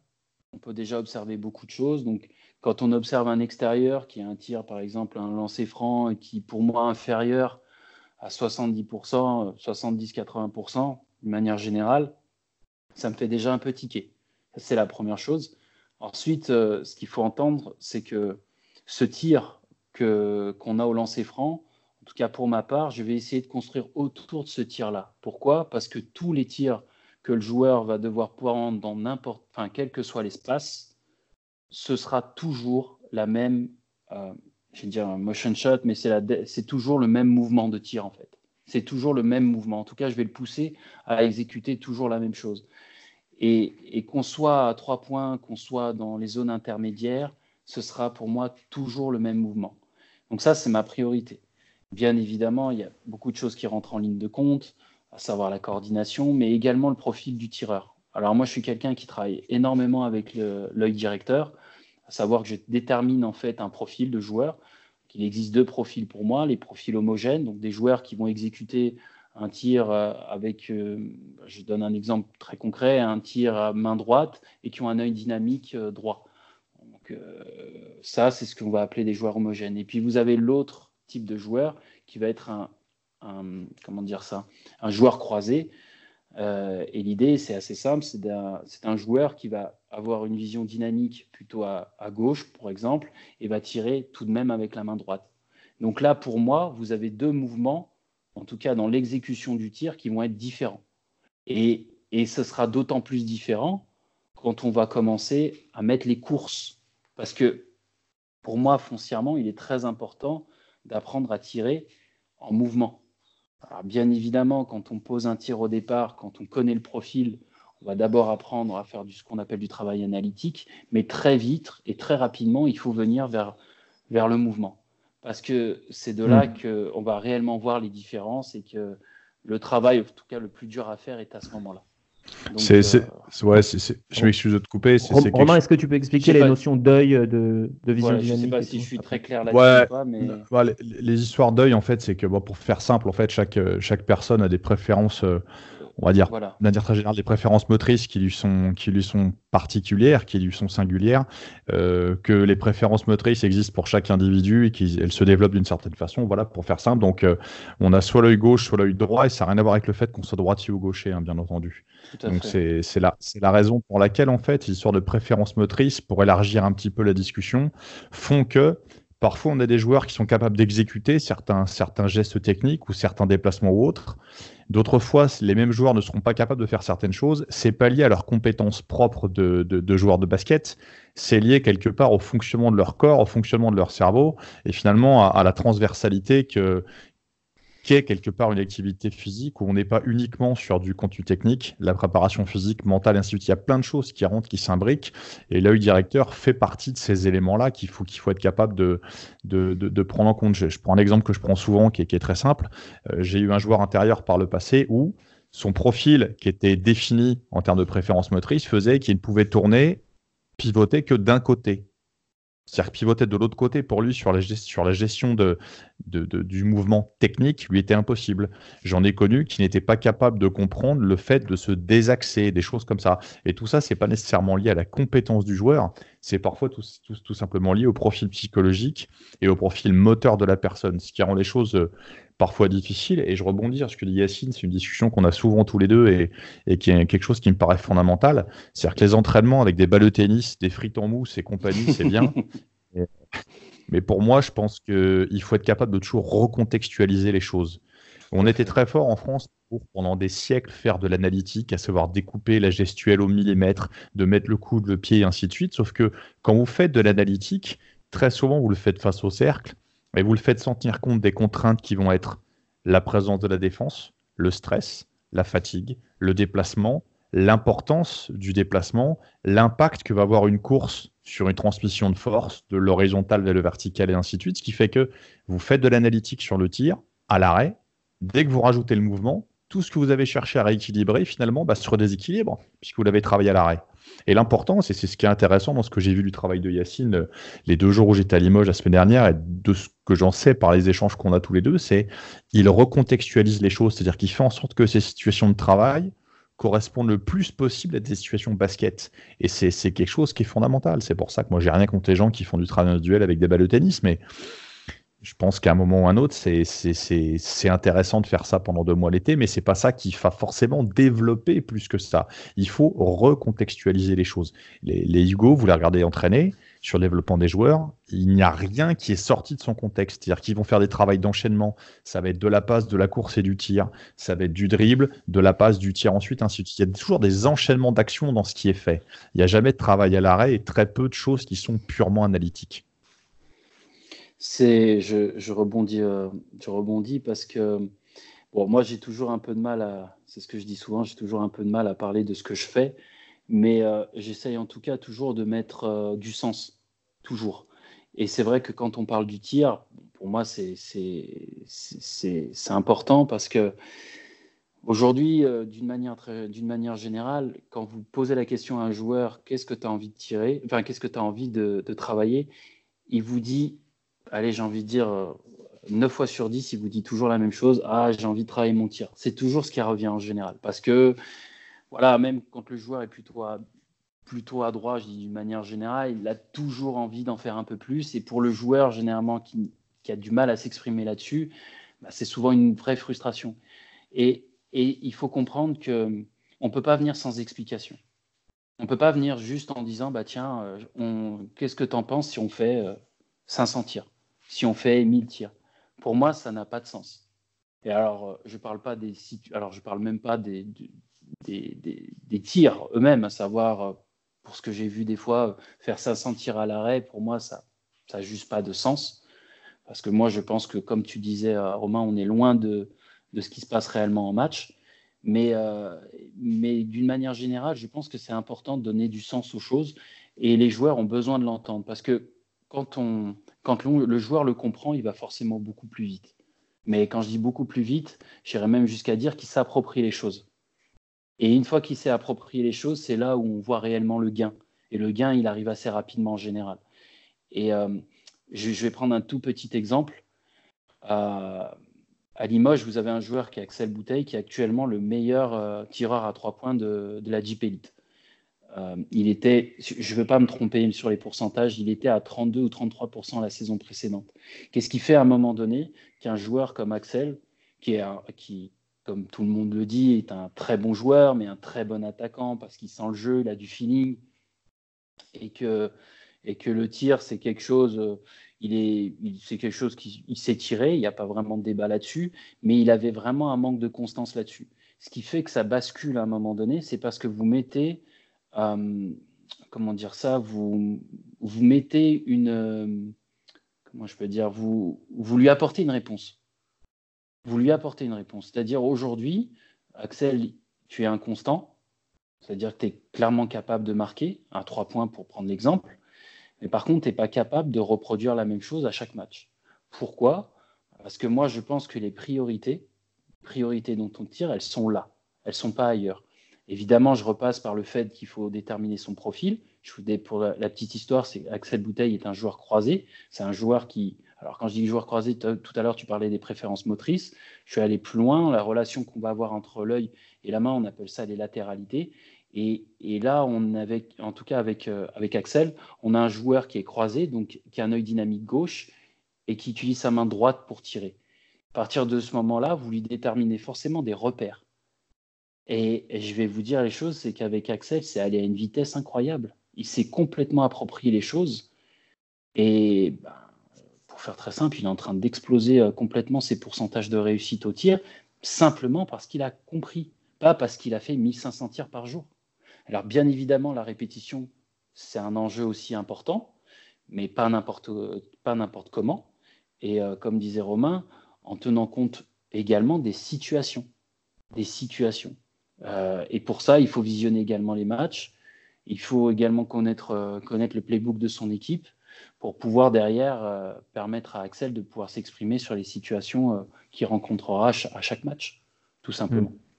[SPEAKER 2] on peut déjà observer beaucoup de choses. Donc, quand on observe un extérieur qui a un tir, par exemple, un lancer franc, qui pour moi inférieur à 70%, 70-80% de manière générale, ça me fait déjà un peu tiquer. C'est la première chose. Ensuite, euh, ce qu'il faut entendre, c'est que ce tir qu'on a au lancer franc, tout cas pour ma part, je vais essayer de construire autour de ce tir-là. Pourquoi? Parce que tous les tirs que le joueur va devoir prendre dans n'importe, enfin, quel que soit l'espace, ce sera toujours la même euh, je vais dire un motion shot, mais c'est toujours le même mouvement de tir en fait. C'est toujours le même mouvement. En tout cas, je vais le pousser à exécuter toujours la même chose. Et, qu'on soit à trois points, qu'on soit dans les zones intermédiaires, ce sera pour moi toujours le même mouvement. Donc ça, c'est ma priorité. Bien évidemment, il y a beaucoup de choses qui rentrent en ligne de compte, à savoir la coordination, mais également le profil du tireur. Alors moi, je suis quelqu'un qui travaille énormément avec l'œil directeur à savoir que je détermine en fait un profil de joueur. Il existe deux profils pour moi, les profils homogènes, donc des joueurs qui vont exécuter un tir euh, avec, euh, je donne un exemple très concret, un tir à main droite et qui ont un œil dynamique euh, droit. Donc, ça, c'est ce qu'on va appeler des joueurs homogènes. Et puis vous avez l'autre type de joueur qui va être un, comment dire ça, un joueur croisé. Euh, et l'idée, c'est assez simple, c'est un, joueur qui va avoir une vision dynamique plutôt à, gauche, par exemple, et va tirer tout de même avec la main droite. Donc là, pour moi, vous avez deux mouvements, en tout cas dans l'exécution du tir, qui vont être différents. Et, et ce sera d'autant plus différent quand on va commencer à mettre les courses. Parce que pour moi, foncièrement, il est très important d'apprendre à tirer en mouvement. Alors bien évidemment, quand on pose un tir au départ, quand on connaît le profil, on va d'abord apprendre à faire du, ce qu'on appelle du travail analytique, mais très vite et très rapidement, il faut venir vers, vers le mouvement. Parce que c'est de là mmh. qu'on va réellement voir les différences et que le travail, en tout cas le plus dur à faire, est à ce moment-là.
[SPEAKER 3] C'est, euh, ouais, je m'excuse de te couper.
[SPEAKER 1] Romain, est-ce que tu peux expliquer les notions d'œil, de, de vision dynamique
[SPEAKER 2] Je ne sais pas si je suis très clair là-dessus. Ouais,
[SPEAKER 3] mais... les, histoires d'œil, en fait, c'est que bon, pour faire simple, en fait, chaque, chaque personne a des préférences euh, on va dire, voilà. dire très général, des préférences motrices qui lui sont, qui lui sont particulières, qui lui sont singulières, euh, que les préférences motrices existent pour chaque individu et qu'elles se développent d'une certaine façon. Voilà, pour faire simple. Donc, euh, on a soit l'œil gauche, soit l'œil droit, et ça n'a rien à voir avec le fait qu'on soit droitier ou gaucher, hein, bien entendu. Donc, c'est la, la raison pour laquelle, en fait, l'histoire de préférences motrices, pour élargir un petit peu la discussion, font que Parfois, on a des joueurs qui sont capables d'exécuter certains, certains gestes techniques ou certains déplacements ou autres, D'autres fois, les mêmes joueurs ne seront pas capables de faire certaines choses. C'est pas lié à leurs compétences propres de, de, joueurs de basket. C'est lié quelque part au fonctionnement de leur corps, au fonctionnement de leur cerveau et finalement à la transversalité que, quelque part une activité physique où on n'est pas uniquement sur du contenu technique, la préparation physique, mentale, ainsi de suite. Il y a plein de choses qui rentrent, qui s'imbriquent, et l'œil directeur fait partie de ces éléments-là qu'il faut, qu'il faut être capable de, prendre en compte. Je, prends un exemple que je prends souvent, qui est, qui est très simple. Euh, j'ai eu un joueur intérieur par le passé où son profil, qui était défini en termes de préférence motrice, faisait qu'il ne pouvait tourner, pivoter que d'un côté. C'est-à-dire pivoter de l'autre côté pour lui sur la, sur la gestion de, du mouvement technique lui était impossible. J'en ai connu qui n'étaient pas capables de comprendre le fait de se désaxer, des choses comme ça. Et tout ça, c'est pas nécessairement lié à la compétence du joueur, c'est parfois tout, tout, simplement lié au profil psychologique et au profil moteur de la personne, ce qui rend les choses euh, parfois difficiles. Et je rebondis sur ce que dit Yacine, c'est une discussion qu'on a souvent tous les deux et, et, qui est quelque chose qui me paraît fondamental. C'est-à-dire que les entraînements avec des balles de tennis, des frites en mousse et compagnie, c'est bien. (laughs) Mais pour moi, je pense qu'il faut être capable de toujours recontextualiser les choses. On était très fort en France pour, pendant des siècles, faire de l'analytique, à savoir découper la gestuelle au millimètre, de mettre le coude, le pied, et ainsi de suite. Sauf que quand vous faites de l'analytique, très souvent, vous le faites face au cercle, et vous le faites sans tenir compte des contraintes qui vont être la présence de la défense, le stress, la fatigue, le déplacement, l'importance du déplacement, l'impact que va avoir une course sur une transmission de force de l'horizontal vers le vertical et ainsi de suite, ce qui fait que vous faites de l'analytique sur le tir, à l'arrêt, dès que vous rajoutez le mouvement, tout ce que vous avez cherché à rééquilibrer finalement bah, se redéséquilibre puisque vous l'avez travaillé à l'arrêt. Et l'important, c'est ce qui est intéressant dans ce que j'ai vu du travail de Yacine euh, les deux jours où j'étais à Limoges la semaine dernière et de ce que j'en sais par les échanges qu'on a tous les deux, c'est il recontextualise les choses, c'est-à-dire qu'il fait en sorte que ces situations de travail correspondent le plus possible à des situations basket. Et c'est quelque chose qui est fondamental. C'est pour ça que moi, j'ai rien contre les gens qui font du travail individuel avec des balles de tennis, mais je pense qu'à un moment ou un autre, c'est intéressant de faire ça pendant deux mois l'été, mais c'est pas ça qui va forcément développer plus que ça. Il faut recontextualiser les choses. Les, Hugo, vous les regardez entraîner, sur le développement des joueurs, il n'y a rien qui est sorti de son contexte. C'est-à-dire qu'ils vont faire des travaux d'enchaînement. Ça va être de la passe, de la course et du tir. Ça va être du dribble, de la passe, du tir ensuite, ainsi de suite. Il y a toujours des enchaînements d'actions dans ce qui est fait. Il n'y a jamais de travail à l'arrêt et très peu de choses qui sont purement analytiques.
[SPEAKER 2] C'est, je, rebondis, euh, je rebondis parce que bon, moi j'ai toujours un peu de mal à, c'est ce que je dis souvent, j'ai toujours un peu de mal à parler de ce que je fais mais euh, j'essaye en tout cas toujours de mettre euh, du sens, toujours. Et c'est vrai que quand on parle du tir, pour moi, c'est important parce que aujourd'hui, d'une manière, manière générale, quand vous posez la question à un joueur, qu'est-ce que tu as envie de tirer, enfin, qu'est-ce que tu as envie de, de, travailler, il vous dit, allez, j'ai envie de dire, 9 fois sur 10, il vous dit toujours la même chose, ah, j'ai envie de travailler mon tir. C'est toujours ce qui revient en général parce que voilà, même quand le joueur est plutôt à, plutôt à droite, je dis d'une manière générale, il a toujours envie d'en faire un peu plus. Et pour le joueur, généralement, qui, a du mal à s'exprimer là-dessus, bah, c'est souvent une vraie frustration. Et Et il faut comprendre que on ne peut pas venir sans explication. On ne peut pas venir juste en disant bah tiens, euh, qu'est-ce que tu en penses si on fait 500 tirs, si on fait 1000 tirs Pour moi, ça n'a pas de sens. Et alors, je parle pas des parle même pas des, des, des, tirs eux-mêmes, à savoir pour ce que j'ai vu des fois faire 500 tirs à l'arrêt. Pour moi, ça n'a juste pas de sens. Parce que moi, je pense que, comme tu disais, Romain, on est loin de, de ce qui se passe réellement en match. Mais, euh, mais d'une manière générale, je pense que c'est important de donner du sens aux choses et les joueurs ont besoin de l'entendre parce que quand, on, quand le joueur le comprend, il va forcément beaucoup plus vite. Mais quand je dis beaucoup plus vite, j'irais même jusqu'à dire qu'il s'approprie les choses. Et une fois qu'il s'est approprié les choses, c'est là où on voit réellement le gain. Et le gain, il arrive assez rapidement en général. Et euh, je, vais prendre un tout petit exemple. Euh, à Limoges, vous avez un joueur qui est Axel Bouteille, qui est actuellement le meilleur euh, tireur à trois points de, la Jeep Elite. Euh, il était, je ne veux pas me tromper sur les pourcentages, il était à 32 ou 33% la saison précédente. Qu'est-ce qui fait à un moment donné? Qu'un joueur comme Axel, qui, est qui, comme tout le monde le dit, est un très bon joueur, mais un très bon attaquant parce qu'il sent le jeu, il a du feeling, et que, et que le tir, c'est quelque chose, euh, il est, c'est quelque chose qui s'est tiré, il n'y a pas vraiment de débat là-dessus, mais il avait vraiment un manque de constance là-dessus. Ce qui fait que ça bascule à un moment donné, c'est parce que vous mettez, comment dire ça, vous, vous mettez une, euh, comment je peux dire, vous, vous lui apportez une réponse. Vous lui apportez une réponse. C'est-à-dire aujourd'hui, Axel, tu es inconstant, c'est-à-dire que tu es clairement capable de marquer, un 3 points pour prendre l'exemple, mais par contre, tu n'es pas capable de reproduire la même chose à chaque match. Pourquoi? Parce que moi, je pense que les priorités, priorités dont on tire, elles sont là. Elles ne sont pas ailleurs. Évidemment, je repasse par le fait qu'il faut déterminer son profil. Je vous pour la, petite histoire, c'est Axel Bouteille est un joueur croisé. C'est un joueur qui, alors quand je dis joueur croisé, tout à l'heure tu parlais des préférences motrices. Je suis allé plus loin. La relation qu'on va avoir entre l'œil et la main, on appelle ça les latéralités. Et, là, on en tout cas avec, euh, avec Axel, on a un joueur qui est croisé, donc qui a un œil dynamique gauche et qui utilise sa main droite pour tirer. À partir de ce moment-là, vous lui déterminez forcément des repères. Et, je vais vous dire les choses, c'est qu'avec Axel, c'est allé à une vitesse incroyable. Il s'est complètement approprié les choses. Et ben, pour faire très simple, il est en train d'exploser euh, complètement ses pourcentages de réussite au tir, simplement parce qu'il a compris, pas parce qu'il a fait 1500 tirs par jour. Alors bien évidemment, la répétition, c'est un enjeu aussi important, mais pas n'importe, n'importe comment. Et euh, comme disait Romain, en tenant compte également des situations. Des situations. Euh, et pour ça, il faut visionner également les matchs. Il faut également connaître, euh, connaître le playbook de son équipe pour pouvoir derrière permettre à Axel de pouvoir s'exprimer sur les situations qu'il rencontrera à chaque match, tout simplement. Hmm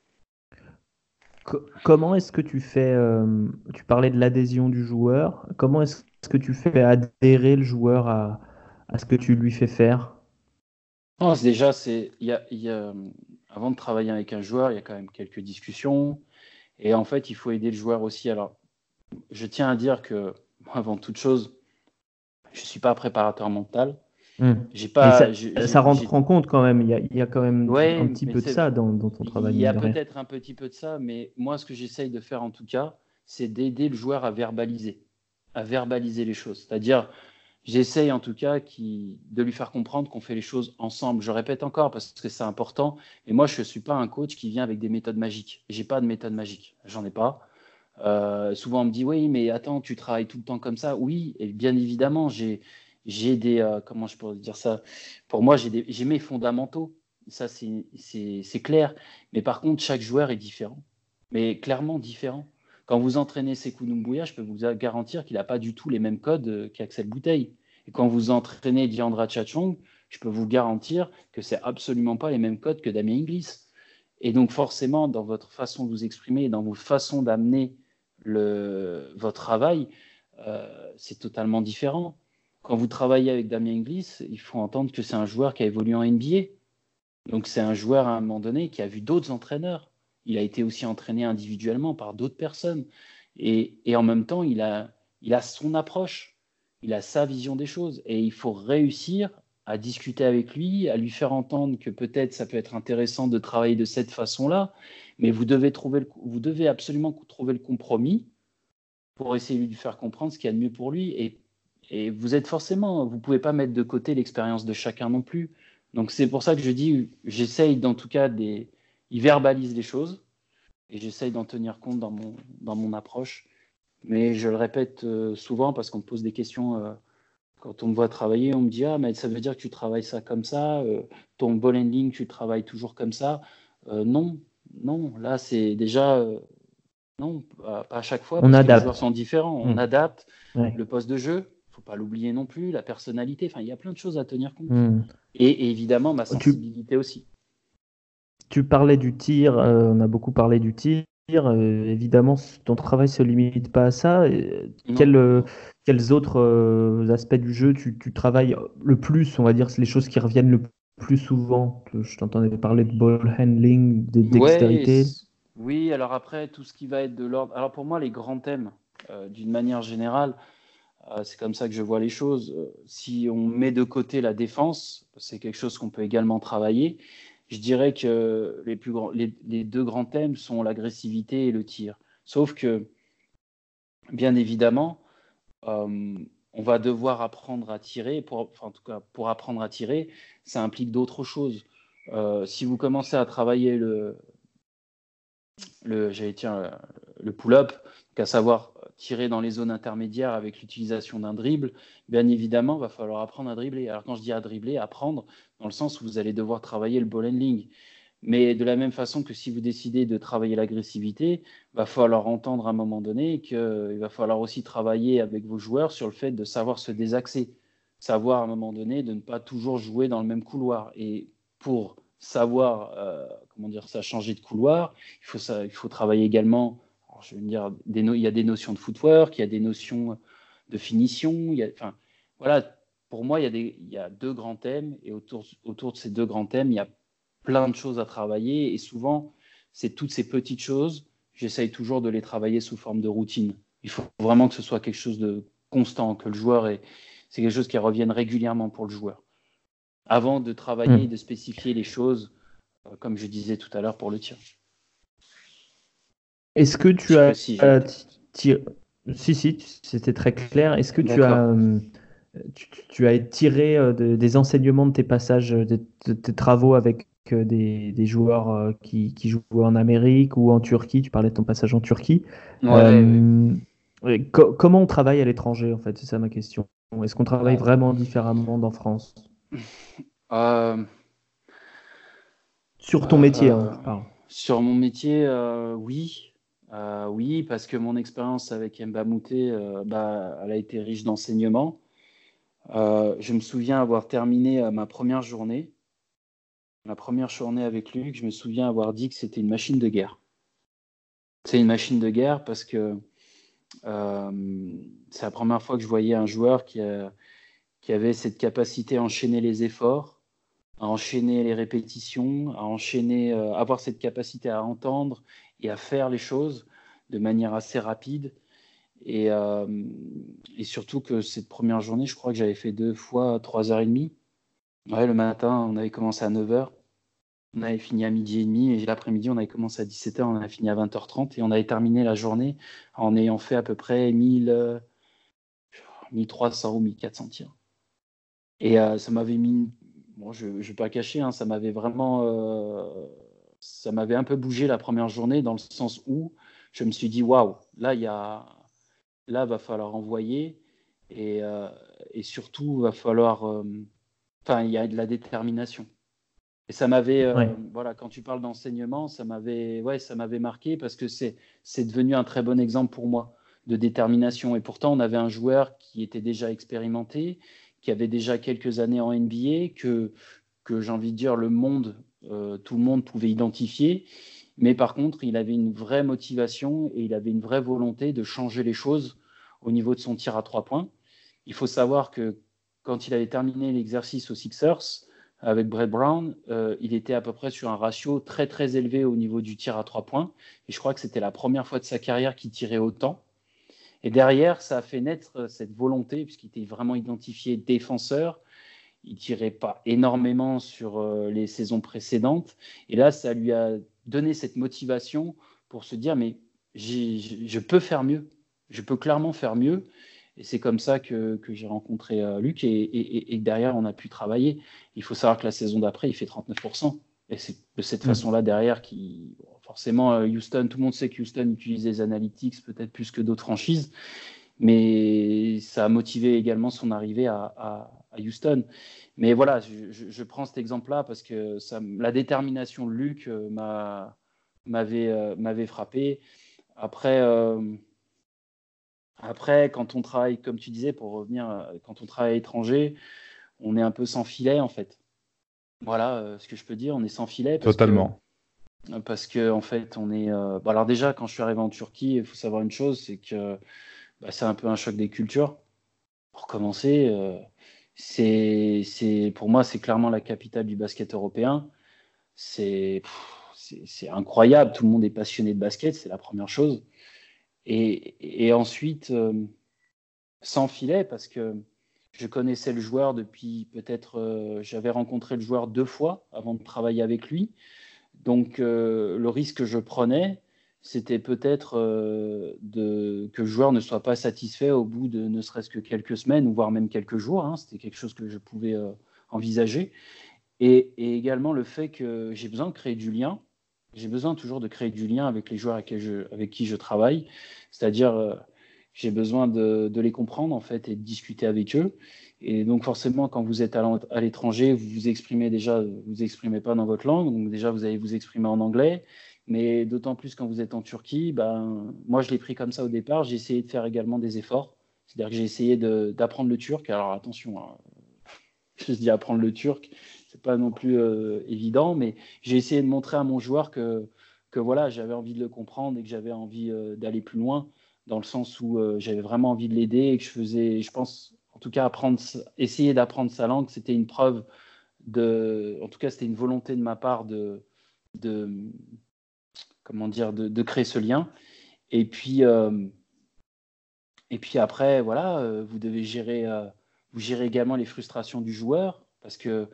[SPEAKER 1] comment est-ce que tu fais euh, Tu parlais de l'adhésion du joueur. Comment est-ce que tu fais adhérer le joueur à, ce que tu lui fais faire?
[SPEAKER 2] Déjà, c'est y a, avant de travailler avec un joueur, il y a quand même quelques discussions. Et en fait, il faut aider le joueur aussi. Alors, je tiens à dire que, avant toute chose, je ne suis pas préparateur mental.
[SPEAKER 1] Hmm. Pas, ça, rentre en compte quand même. Il y a, quand même un petit peu de ça dans, ton travail.
[SPEAKER 2] Il y a peut-être un petit peu de ça, mais moi, ce que j'essaye de faire en tout cas, c'est d'aider le joueur à verbaliser, à verbaliser les choses. C'est-à-dire, j'essaye en tout cas de lui faire comprendre qu'on fait les choses ensemble. Je répète encore parce que c'est important. Et moi, je ne suis pas un coach qui vient avec des méthodes magiques. J'ai pas de méthode magique. J'en ai pas. Euh, souvent, on me dit oui, mais attends, tu travailles tout le temps comme ça. Oui, et bien évidemment, j'ai des, euh, comment je pourrais dire ça? Pour moi, j'ai mes fondamentaux. Ça, c'est clair. Mais par contre, chaque joueur est différent. Mais clairement différent. Quand vous entraînez Sekou Doumbouya, je peux vous garantir qu'il n'a pas du tout les mêmes codes euh, qu'Axel Bouteille. Et quand vous entraînez Diandra Chachong, je peux vous garantir que c'est absolument pas les mêmes codes que Damien Inglis. Et donc forcément, dans votre façon de vous exprimer, dans vos façons d'amener votre travail, euh, c'est totalement différent quand vous travaillez avec Damien Inglis, il faut entendre que c'est un joueur qui a évolué en NBA. Donc c'est un joueur à un moment donné qui a vu d'autres entraîneurs. Il a été aussi entraîné individuellement par d'autres personnes. Et, en même temps, il a, son approche, il a sa vision des choses. Et il faut réussir à discuter avec lui, à lui faire entendre que peut-être ça peut être intéressant de travailler de cette façon-là, mais vous devez, trouver vous devez absolument trouver le compromis pour essayer de lui faire comprendre ce qu'il y a de mieux pour lui. Et, et vous êtes forcément, vous ne pouvez pas mettre de côté l'expérience de chacun non plus. Donc c'est pour ça que je dis, j'essaye d'en tout cas, des, il verbalise les choses et j'essaye d'en tenir compte dans mon, dans mon approche. Mais je le répète euh, souvent parce qu'on me pose des questions. Euh, quand on me voit travailler, on me dit Ah, mais ça veut dire que tu travailles ça comme ça, euh, ton ball handling, tu travailles toujours comme ça. non, non, là, c'est déjà. non, pas, à chaque fois.
[SPEAKER 1] On adapte.
[SPEAKER 2] les joueurs sont différents. On hmm. adapte le poste de jeu, il ne faut pas l'oublier non plus, la personnalité. Enfin, il y a plein de choses à tenir compte. Hmm. Et, évidemment, ma sensibilité aussi.
[SPEAKER 1] Tu parlais du tir, on a beaucoup parlé du tir. Euh, évidemment, ton travail se limite pas à ça. Quels, euh, quels autres euh, aspects du jeu tu, tu, travailles le plus, on va dire, les choses qui reviennent le plus souvent? Je t'entendais parler de ball handling, de dextérité.
[SPEAKER 2] oui, alors après, tout ce qui va être de l'ordre. Alors pour moi, les grands thèmes, d'une manière générale, c'est comme ça que je vois les choses. Si on met de côté la défense, c'est quelque chose qu'on peut également travailler je dirais que les, deux grands thèmes sont l'agressivité et le tir. Sauf que, bien évidemment, euh, on va devoir apprendre à tirer. Enfin, en tout cas, pour apprendre à tirer, ça implique d'autres choses. Euh, si vous commencez à travailler le, le, le pull-up, à savoir tirer dans les zones intermédiaires avec l'utilisation d'un dribble, bien évidemment, il va falloir apprendre à dribbler. Alors quand je dis à dribbler, apprendre dans le sens où vous allez devoir travailler le ball handling. Mais de la même façon que si vous décidez de travailler l'agressivité, il va falloir entendre à un moment donné qu'il va falloir aussi travailler avec vos joueurs sur le fait de savoir se désaxer, savoir à un moment donné de ne pas toujours jouer dans le même couloir. Et pour savoir, euh, comment dire ça, changer de couloir, il faut, ça, il faut travailler également je veux dire, il y a des notions de footwork, il y a des notions de finition. Il y enfin, voilà, pour moi, il y, a des, il y a deux grands thèmes et autour, autour de ces deux grands thèmes, il y a plein de choses à travailler et souvent, c'est toutes ces petites choses, j'essaye toujours de les travailler sous forme de routine. Il faut vraiment que ce soit quelque chose de constant, que le joueur est, c'est quelque chose qui revienne régulièrement pour le joueur. Avant de travailler, hmm. de spécifier les choses, euh, comme je disais tout à l'heure pour le tir.
[SPEAKER 1] Est-ce que tu as si, si, c'était très clair. Est-ce que tu as, euh, tu, as tiré euh, des enseignements de tes passages, de, tes travaux avec euh, des, joueurs qui, qui, jouent en Amérique ou en Turquie Tu parlais de ton passage en Turquie. comment on travaille à l'étranger, en fait? C'est ça ma question. Est-ce qu'on travaille vraiment différemment en France? Sur ton métier, hein,
[SPEAKER 2] Sur mon métier, oui. Euh, oui, parce que mon expérience avec Mbamouté, euh, bah, elle a été riche d'enseignements. Euh, je me souviens avoir terminé ma première journée, ma première journée avec Luc, je me souviens avoir dit que c'était une machine de guerre. C'est une machine de guerre parce que c'est la première fois que je voyais un joueur qui, qui avait cette capacité à enchaîner les efforts, à enchaîner les répétitions, à enchaîner, avoir cette capacité à entendre et à faire les choses de manière assez rapide. Et, euh, et, surtout que cette première journée, je crois que j'avais fait deux fois 3h30. Ouais, le matin, on avait commencé à 9h. On avait fini à midi et demi. Et l'après-midi, on avait commencé à 17h. On avait fini à 20h30. Et on avait terminé la journée en ayant fait à peu près 1000, 1300 ou 1400 tirs. Et euh, ça m'avait mis. Bon, je ne vais pas cacher, hein, ça m'avait vraiment. Euh, ça m'avait un peu bougé la première journée dans le sens où je me suis dit waouh, là il y a, là va falloir envoyer et, euh, et surtout va falloir, euh, enfin il y a de la détermination. Et ça m'avait, euh, voilà, quand tu parles d'enseignement, ça m'avait, ouais, ça m'avait marqué parce que c'est, c'est devenu un très bon exemple pour moi de détermination. Et pourtant, on avait un joueur qui était déjà expérimenté, qui avait déjà quelques années en NBA, que, que j'ai envie de dire le monde euh, tout le monde pouvait identifier. Mais par contre, il avait une vraie motivation et il avait une vraie volonté de changer les choses au niveau de son tir à trois points. Il faut savoir que quand il avait terminé l'exercice aux Sixers avec Brett Brown, euh, il était à peu près sur un ratio très très élevé au niveau du tir à trois points. Et je crois que c'était la première fois de sa carrière qu'il tirait autant. Et derrière, ça a fait naître cette volonté, puisqu'il était vraiment identifié défenseur, il tirait pas énormément sur euh, les saisons précédentes. Et là, ça lui a donné cette motivation pour se dire, mais je peux faire mieux, je peux clairement faire mieux. Et c'est comme ça que, j'ai rencontré euh, Luc et, derrière, on a pu travailler. Il faut savoir que la saison d'après, il fait 39%. Et c'est de cette mmh. façon-là derrière qui, forcément, euh, Houston, tout le monde sait que Houston utilise les analytics peut-être plus que d'autres franchises, mais ça a motivé également son arrivée à, Houston. Mais voilà, je, prends cet exemple-là parce que ça, la détermination de Luc euh, m'avait euh, m'avait frappé. Après, après, quand on travaille, comme tu disais, pour revenir, quand on travaille à l'étranger, on est un peu sans filet en fait. Voilà ce que je peux dire, on est sans filet.
[SPEAKER 3] Totalement
[SPEAKER 2] parce que en fait, on est. Euh, alors déjà, quand je suis arrivé en Turquie, il faut savoir une chose, c'est que bah, c'est un peu un choc des cultures. Pour commencer, euh, c'est, pour moi, c'est clairement la capitale du basket européen. C'est, c'est, incroyable. Tout le monde est passionné de basket, c'est la première chose. Et, et ensuite, euh, sans filet, parce que je connaissais le joueur depuis peut-être, j'avais rencontré le joueur deux fois avant de travailler avec lui. Donc euh, le risque que je prenais, c'était peut-être euh, que le joueur ne soit pas satisfait au bout de ne serait-ce que quelques semaines voire même quelques jours. Hein. C'était quelque chose que je pouvais euh, envisager. Et, également le fait que j'ai besoin de créer du lien. J'ai besoin toujours de créer du lien avec les joueurs avec, qui je travaille. C'est-à-dire, j'ai besoin de, les comprendre en fait et de discuter avec eux. Et donc forcément, quand vous êtes à l'étranger, vous vous exprimez déjà, vous exprimez pas dans votre langue, donc déjà vous allez vous exprimer en anglais. Mais d'autant plus quand vous êtes en Turquie, ben, moi je l'ai pris comme ça au départ. J'ai essayé de faire également des efforts. C'est-à-dire que j'ai essayé d'apprendre le turc. Alors attention, hein, (laughs) je dis apprendre le turc, c'est pas non plus euh, évident, mais j'ai essayé de montrer à mon joueur que, que voilà, j'avais envie de le comprendre et que j'avais envie euh, d'aller plus loin, dans le sens où euh, j'avais vraiment envie de l'aider et que je faisais, je pense, en tout cas, apprendre, essayer d'apprendre sa langue, c'était une preuve de. En tout cas, c'était une volonté de ma part de. de comment dire de, créer ce lien. Et puis. Euh, et puis après, voilà, euh, vous devez gérer, euh, vous gérez également les frustrations du joueur parce que,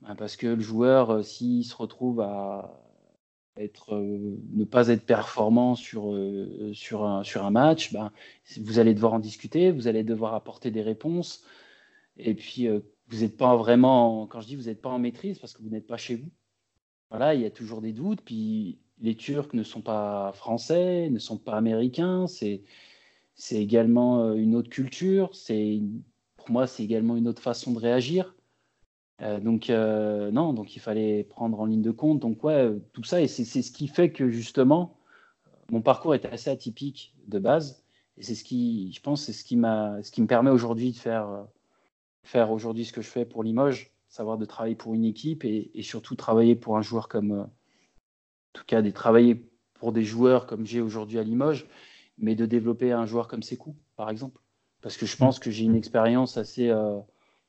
[SPEAKER 2] ben, parce que le joueur, s'il se retrouve à, être, ne pas être performant sur, sur, un, match, ben, vous allez devoir en discuter, vous allez devoir apporter des réponses. Et puis, vous n'êtes pas vraiment, quand je dis vous n'êtes pas en maîtrise, parce que vous n'êtes pas chez vous. Voilà, il y a toujours des doutes. Puis, les Turcs ne sont pas français, ne sont pas américains. C'est, également une autre culture. Pour moi, c'est également une autre façon de réagir. Euh, donc euh, non, donc il fallait prendre en ligne de compte. Donc ouais, tout ça et c'est ce qui fait que justement mon parcours est assez atypique de base et c'est ce qui, je pense, c'est ce qui ce qui me permet aujourd'hui de faire faire aujourd'hui ce que je fais pour Limoges, savoir de travailler pour une équipe et, surtout travailler pour un joueur comme, tout cas, de travailler pour des joueurs comme j'ai aujourd'hui à Limoges, mais de développer un joueur comme Sekou, par exemple, parce que je pense que j'ai une expérience assez euh,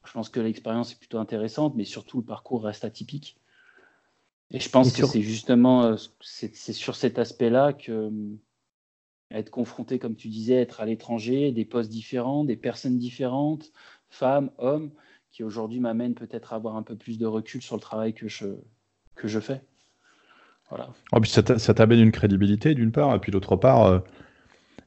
[SPEAKER 2] je pense que l'expérience est plutôt intéressante, mais surtout le parcours reste atypique. Et je pense que c'est justement euh, c'est sur cet aspect-là que euh, être confronté, comme tu disais, être à l'étranger, des postes différents, des personnes différentes, femmes, hommes, qui aujourd'hui m'amènent peut-être à avoir un peu plus de recul sur le travail que je, que je fais. Voilà.
[SPEAKER 3] Oh, puis ça t'amène une crédibilité d'une part, et puis d'autre part, euh,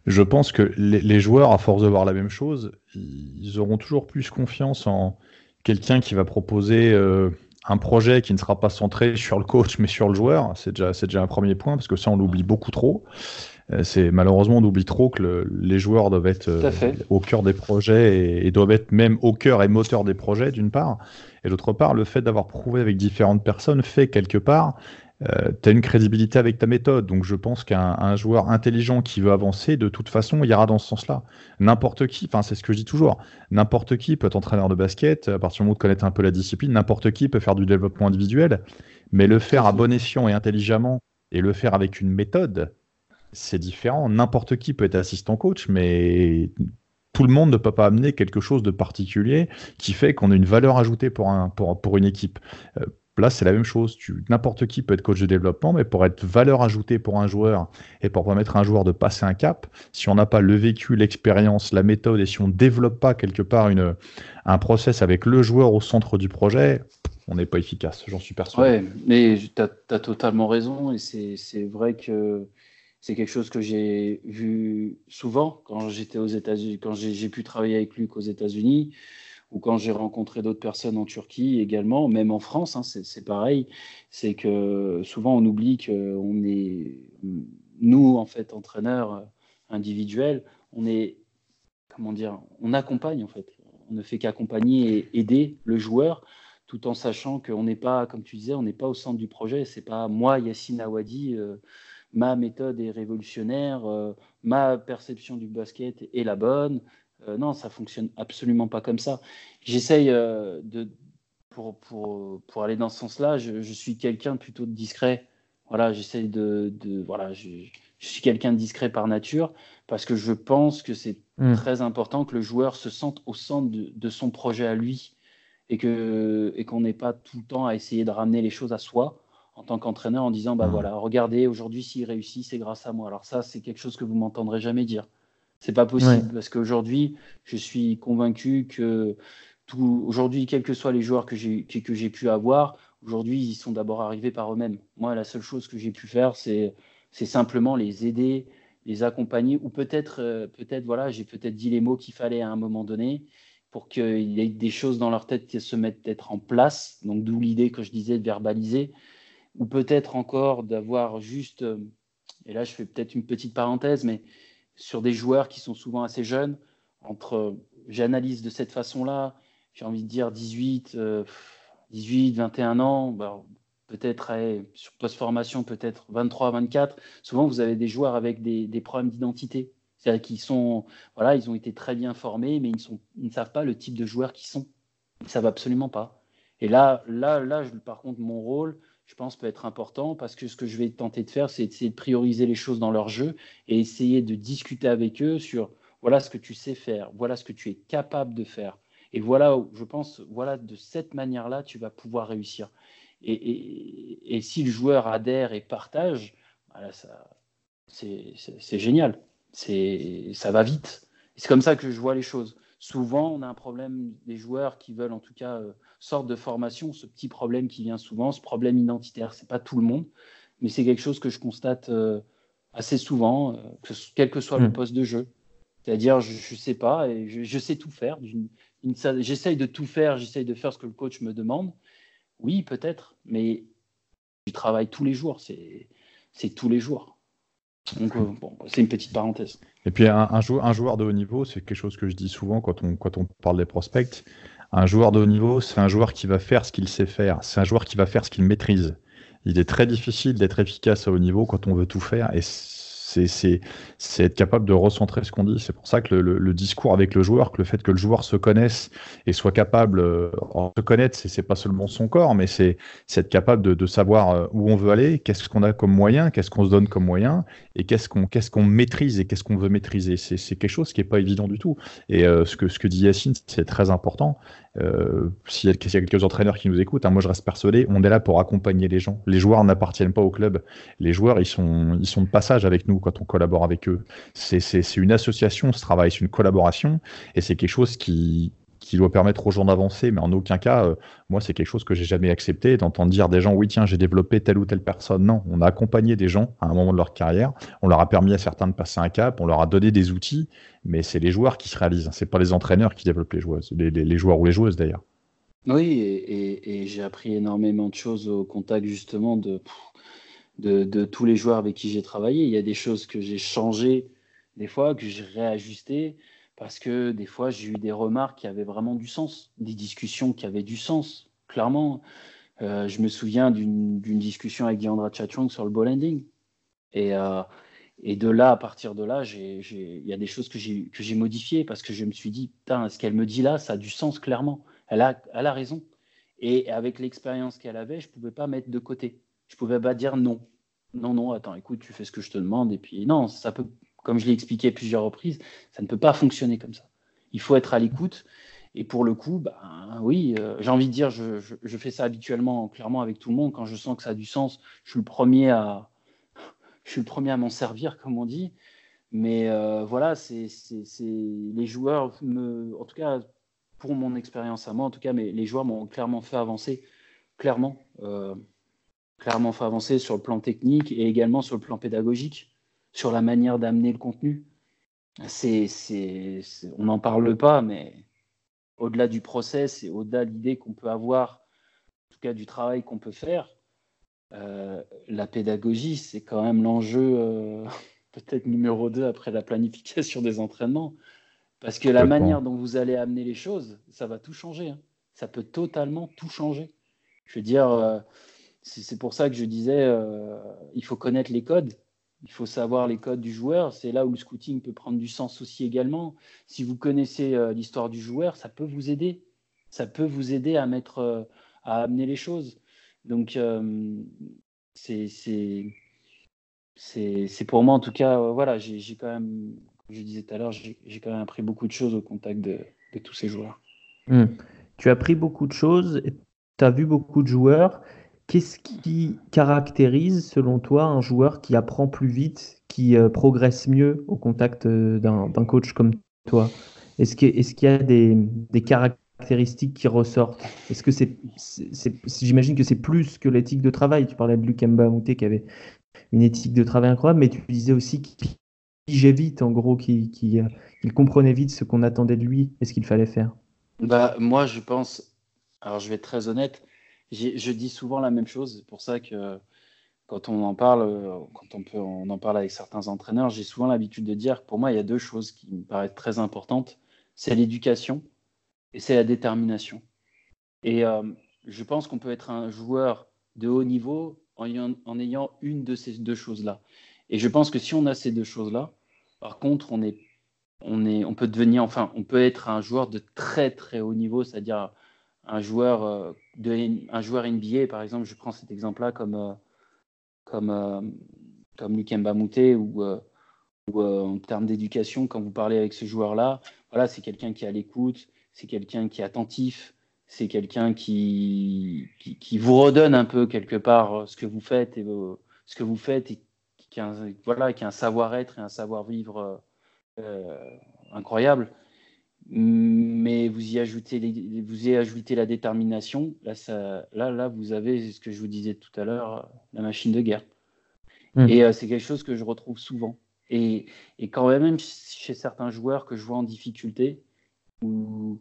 [SPEAKER 3] je pense que les, joueurs, à force de voir la même chose, ils auront toujours plus confiance en quelqu'un qui va proposer euh, un projet qui ne sera pas centré sur le coach mais sur le joueur. C'est déjà, déjà un premier point parce que ça, on l'oublie beaucoup trop. Euh, c'est malheureusement, on oublie trop que les joueurs doivent être euh, au cœur des projets et, doivent être même au cœur et moteur des projets, d'une part. Et d'autre part, le fait d'avoir prouvé avec différentes personnes fait quelque part euh, tu as une crédibilité avec ta méthode. Donc je pense qu'un joueur intelligent qui veut avancer, de toute façon, il ira dans ce sens-là. N'importe qui, enfin c'est ce que je dis toujours, n'importe qui peut être entraîneur de basket, à partir du moment où tu connaît un peu la discipline, n'importe qui peut faire du développement individuel, mais le faire à bon escient et intelligemment, et le faire avec une méthode, c'est différent. N'importe qui peut être assistant coach, mais tout le monde ne peut pas amener quelque chose de particulier qui fait qu'on a une valeur ajoutée pour, un, pour, pour une équipe. Euh, Là, c'est la même chose. N'importe qui peut être coach de développement, mais pour être valeur ajoutée pour un joueur et pour permettre à un joueur de passer un cap, si on n'a pas le vécu, l'expérience, la méthode et si on ne développe pas quelque part un process avec le joueur au centre du projet, on n'est pas efficace. J'en suis persuadé.
[SPEAKER 2] Ouais, mais tu as, totalement raison et c'est vrai que c'est quelque chose que j'ai vu souvent quand j'étais aux États-Unis, quand j'ai pu travailler avec Luc aux États-Unis ou quand j'ai rencontré d'autres personnes en Turquie également, même en France, hein, c'est pareil. C'est que souvent on oublie qu'on est, nous en fait, entraîneurs individuels, on est, comment dire, on accompagne en fait. On ne fait qu'accompagner et aider le joueur tout en sachant qu'on n'est pas, comme tu disais, on n'est pas au centre du projet. C'est pas moi, Yassine Awadi, euh, ma méthode est révolutionnaire, euh, ma perception du basket est la bonne. Euh, non, ça fonctionne absolument pas comme ça. J'essaye de, pour, pour, pour, aller dans ce sens-là, je, suis quelqu'un plutôt de discret. Voilà, j'essaye de, de, voilà, je, suis quelqu'un de discret par nature parce que je pense que c'est hmm. très important que le joueur se sente au centre de, de son projet à lui et que et qu'on n'ait pas tout le temps à essayer de ramener les choses à soi en tant qu'entraîneur en disant bah mmh. voilà regardez aujourd'hui s'il réussit c'est grâce à moi alors ça c'est quelque chose que vous m'entendrez jamais dire c'est pas possible parce qu'aujourd'hui je suis convaincu que tout aujourd'hui quels que soient les joueurs que j'ai que, j'ai pu avoir aujourd'hui ils sont d'abord arrivés par eux-mêmes moi la seule chose que j'ai pu faire c'est c'est simplement les aider les accompagner ou peut-être euh, peut-être voilà j'ai peut-être dit les mots qu'il fallait à un moment donné pour qu'il y ait des choses dans leur tête qui se mettent peut-être en place. Donc d'où l'idée que je disais de verbaliser, ou peut-être encore d'avoir juste, euh, et là je fais peut-être une petite parenthèse, mais sur des joueurs qui sont souvent assez jeunes, entre, j'analyse de cette façon-là, j'ai envie de dire 18, 18, 21 ans, bah, peut-être sur post-formation, peut-être 23, 24. Souvent, vous avez des joueurs avec des problèmes d'identité. C'est-à-dire qu'ils sont, voilà, ils ont été très bien formés, mais ils, sont, ils ne savent pas le type de joueurs qu'ils sont. Ils ne savent absolument pas. Et là, là, là, par contre, mon rôle, je pense, peut être important parce que ce que je vais tenter de faire, c'est essayer de prioriser les choses dans leur jeu et essayer de discuter avec eux sur voilà ce que tu sais faire, voilà ce que tu es capable de faire. Et voilà, je pense, voilà, de cette manière-là, tu vas pouvoir réussir. Et, et, si le joueur adhère et partage, voilà, ça, c'est génial ça va vite. C'est comme ça que je vois les choses. Souvent, on a un problème des joueurs qui veulent en tout cas euh, sorte de formation, ce petit problème qui vient souvent, ce problème identitaire. C'est pas tout le monde, mais c'est quelque chose que je constate euh, assez souvent, euh, quel que soit le hmm. poste de jeu. C'est-à-dire, je ne sais pas et je, sais tout faire. J'essaye de tout faire, j'essaye de faire ce que le coach me demande. Oui, peut-être, mais je travaille tous les jours. C'est tous les jours. Donc, euh, bon, c'est une petite parenthèse.
[SPEAKER 3] Et puis, un, joueur, un, joueur, de haut niveau, c'est quelque chose que je dis souvent quand on, quand on parle des prospects. Un joueur de haut niveau, c'est un joueur qui va faire ce qu'il sait faire. C'est un joueur qui va faire ce qu'il maîtrise. Il est très difficile d'être efficace à haut niveau quand on veut tout faire. Et c'est être capable de recentrer ce qu'on dit. C'est pour ça que le, discours avec le joueur, que le fait que le joueur se connaisse et soit capable euh, de se connaître, c'est pas seulement son corps, mais c'est être capable de, savoir euh, où on veut aller, qu'est-ce qu'on a comme moyen, qu'est-ce qu'on se donne comme moyen, et qu'est-ce qu'on qu'est-ce qu'on maîtrise et qu'est-ce qu'on veut maîtriser. C'est quelque chose qui est pas évident du tout. Et euh, ce que ce que dit Yacine, c'est très important. Euh, s'il y, a quelques entraîneurs qui nous écoutent, hein, moi je reste persuadé, on est là pour accompagner les gens. Les joueurs n'appartiennent pas au club. Les joueurs, ils sont, ils sont de passage avec nous quand on collabore avec eux. C'est une association, ce travail, c'est une collaboration, et c'est quelque chose qui, qui doit permettre aux gens d'avancer, mais en aucun cas, euh, moi, c'est quelque chose que j'ai jamais accepté, d'entendre dire des gens, oui, tiens, j'ai développé telle ou telle personne. Non, on a accompagné des gens à un moment de leur carrière, on leur a permis à certains de passer un cap, on leur a donné des outils, mais c'est les joueurs qui se réalisent, c'est pas les entraîneurs qui développent les joueuses, les, joueurs ou les joueuses d'ailleurs.
[SPEAKER 2] Oui, et, j'ai appris énormément de choses au contact justement de, de, de tous les joueurs avec qui j'ai travaillé. Il y a des choses que j'ai changées des fois, que j'ai réajustées parce que des fois, j'ai eu des remarques qui avaient vraiment du sens, des discussions qui avaient du sens, clairement. Euh, je me souviens d'une discussion avec Diandra Chachong sur le ball ending. Et, euh, et de là, à partir de là, il y a des choses que j'ai modifiées parce que je me suis dit, putain, ce qu'elle me dit là, ça a du sens, clairement. Elle a, elle a raison. Et avec l'expérience qu'elle avait, je ne pouvais pas mettre de côté. Je ne pouvais pas dire non. Non, non, attends, écoute, tu fais ce que je te demande. Et puis, non, ça peut, comme je l'ai expliqué à plusieurs reprises, ça ne peut pas fonctionner comme ça. Il faut être à l'écoute. Et pour le coup, bah, oui, euh, j'ai envie de dire, je, je, fais ça habituellement, clairement avec tout le monde. Quand je sens que ça a du sens, je suis le premier à, (laughs) je suis le premier à m'en servir, comme on dit. Mais euh, voilà, c'est les joueurs, me, en tout cas pour mon expérience à moi, en tout cas, mais les joueurs m'ont clairement fait avancer, clairement, euh, clairement fait avancer sur le plan technique et également sur le plan pédagogique, sur la manière d'amener le contenu. C'est, on n'en parle pas, mais au-delà du process et au-delà de l'idée qu'on peut avoir, en tout cas du travail qu'on peut faire, euh, la pédagogie, c'est quand même l'enjeu euh, (laughs) peut-être numéro 2 après la planification des entraînements. Parce que la manière dont vous allez amener les choses, ça va tout changer. Hein. Ça peut totalement tout changer. Je veux dire, euh, c'est pour ça que je disais, il faut connaître les codes. Il faut savoir les codes du joueur. C'est là où le scouting peut prendre du sens aussi également. Si vous connaissez euh, l'histoire du joueur, ça peut vous aider. Ça peut vous aider à mettre, euh, à amener les choses. Donc, euh, c'est pour moi en tout cas, voilà, j'ai quand même, comme je disais tout à l'heure, j'ai quand même appris beaucoup de choses au contact de, de tous ces joueurs.
[SPEAKER 1] Hmm. Tu as appris beaucoup de choses, tu as vu beaucoup de joueurs. Qu'est-ce qui caractérise, selon toi, un joueur qui apprend plus vite, qui euh, progresse mieux au contact euh, d'un coach comme toi? Est-ce qu'il y a des, caractéristiques qui ressortent? Est-ce que c'est, j'imagine que c'est plus que l'éthique de travail. Tu parlais de Luc Mouté qui avait une éthique de travail incroyable, mais tu disais aussi qu'il pigeait vite, en gros, qu'il euh, comprenait vite ce qu'on attendait de lui et ce qu'il fallait faire.
[SPEAKER 2] Bah, moi, je pense, alors je vais être très honnête, je dis souvent la même chose. C'est pour ça que quand on en parle, quand on, peut, on en parle avec certains entraîneurs, j'ai souvent l'habitude de dire que pour moi, il y a deux choses qui me paraissent très importantes. C'est l'éducation et c'est la détermination. Et euh, je pense qu'on peut être un joueur de haut niveau en ayant, une de ces deux choses-là. Et je pense que si on a ces deux choses-là, par contre, on est, on est, on peut devenir, enfin, on peut être un joueur de très très haut niveau, c'est-à-dire un joueur, euh, de, un joueur NBA, par exemple, je prends cet exemple-là comme, euh, comme, euh, comme Lukemba Mouté, ou, ou en termes d'éducation, quand vous parlez avec ce joueur-là, voilà, c'est quelqu'un qui est à l'écoute, c'est quelqu'un qui est attentif, c'est quelqu'un qui, qui, vous redonne un peu quelque part ce que vous faites et ce que vous faites voilà, qui a un savoir-être et un savoir-vivre incroyable mais vous y ajoutez, vous y ajoutez la détermination. Là, ça, là, là, vous avez ce que je vous disais tout à l'heure, la machine de guerre. Hmm. Et euh, c'est quelque chose que je retrouve souvent. Et, et, quand même chez certains joueurs que je vois en difficulté, ou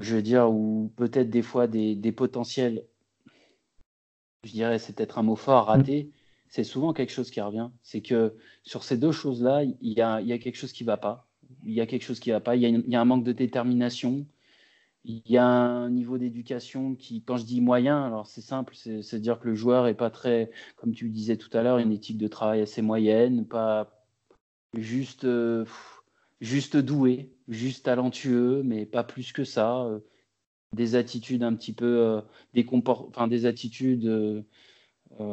[SPEAKER 2] je veux dire, ou peut-être des fois des, des, potentiels, je dirais, c'est peut-être un mot fort, raté, hmm. c'est souvent quelque chose qui revient. C'est que sur ces deux choses-là, il y a, y a quelque chose qui ne va pas il y a quelque chose qui ne va pas, il y, a un manque de détermination, il y a un niveau d'éducation qui, quand je dis moyen, alors c'est simple, c'est dire que le joueur est pas très, comme tu disais tout à l'heure, une éthique de travail assez moyenne, pas juste, euh, juste doué, juste talentueux, mais pas plus que ça. Euh, des attitudes un petit peu, euh, des enfin des attitudes,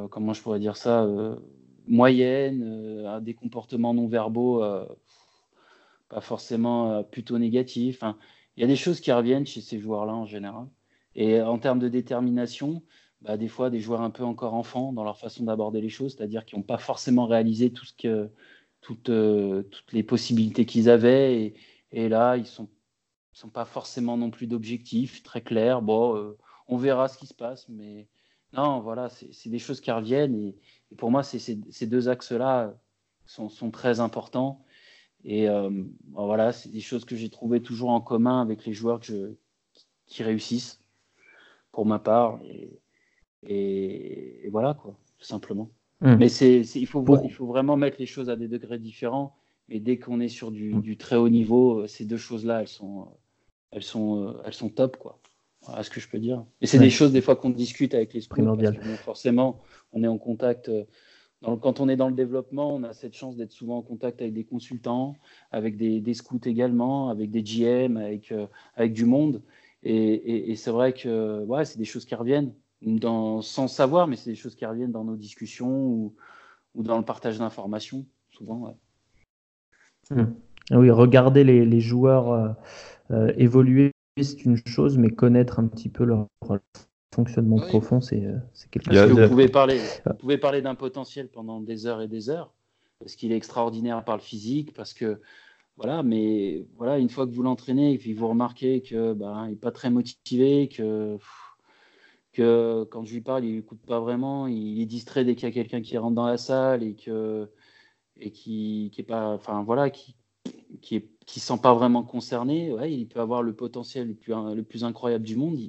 [SPEAKER 2] comment je pourrais dire ça, moyennes, des comportements non verbaux pas forcément euh, plutôt négatif. il y a des choses qui reviennent chez ces joueurs-là en général. Et en termes de détermination, bah, des fois, des joueurs un peu encore enfants dans leur façon d'aborder les choses, c'est-à-dire qui n'ont pas forcément réalisé euh, toutes les possibilités qu'ils avaient. Et, là, ils ne sont, pas forcément non plus d'objectifs très clairs. Bon, euh, on verra ce qui se passe, mais non, voilà, c'est des choses qui reviennent. Et, pour moi, ces deux axes-là sont, très importants. Et euh, voilà, c'est des choses que j'ai trouvées toujours en commun avec les joueurs qui réussissent, pour ma part. Et, voilà, quoi, tout simplement. Hmm. Mais c'est, il, faut, il faut vraiment mettre les choses à des degrés différents. Et dès qu'on est sur du, hmm. très haut niveau, euh, ces deux choses-là, elles sont, elles, sont, elles sont top, quoi. Voilà ce que je peux dire. Et c'est des choses, des fois, qu'on discute avec les scouts. forcément, on est en contact euh, quand on est dans le développement, on a cette chance d'être souvent en contact avec des consultants, avec des, scouts également, avec des GM, avec, euh, avec du monde. Et, c'est vrai que c'est des choses qui reviennent sans savoir, mais c'est des choses qui reviennent dans nos discussions ou, dans le partage d'informations, souvent.
[SPEAKER 1] Mmh. Oui, regarder les, joueurs. Euh, évoluer, c'est une chose, mais connaître un petit peu leur, fonctionnement profond, c'est quelque chose.
[SPEAKER 2] Vous pouvez parler, vous pouvez parler d'un potentiel pendant des heures et des heures, parce qu'il est extraordinaire par le physique, parce que voilà, mais voilà, une fois que vous l'entraînez et puis vous remarquez que bah, il est pas très motivé, que que quand je lui parle, il n'écoute pas vraiment, il est distrait dès qu'il y a quelqu'un qui rentre dans la salle et que et qui, qui est pas, enfin voilà, qui qui est qui sent pas vraiment concerné, ouais, il peut avoir le potentiel le plus, le plus incroyable du monde.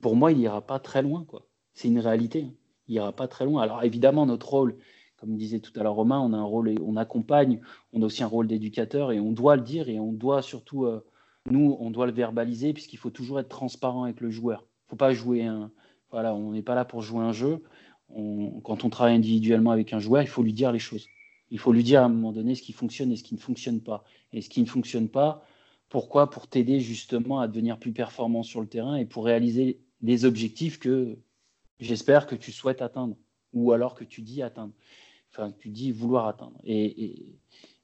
[SPEAKER 2] Pour moi, il ira pas très loin, quoi. C'est une réalité. Hein. Il ira pas très loin. Alors évidemment, notre rôle, comme disait tout à l'heure Romain, on a un rôle, on accompagne, on a aussi un rôle d'éducateur et on doit le dire et on doit surtout, euh, nous, on doit le verbaliser puisqu'il faut toujours être transparent avec le joueur faut pas jouer un. Voilà, on n'est pas là pour jouer un jeu. quand on travaille individuellement avec un joueur, il faut lui dire les choses. Il faut lui dire à un moment donné ce qui fonctionne et ce qui ne fonctionne pas. Et ce qui ne fonctionne pas, pourquoi Pour t'aider justement à devenir plus performant sur le terrain et pour réaliser les objectifs que j'espère que tu souhaites atteindre ou alors que tu dis atteindre. Enfin, tu dis vouloir atteindre. Et,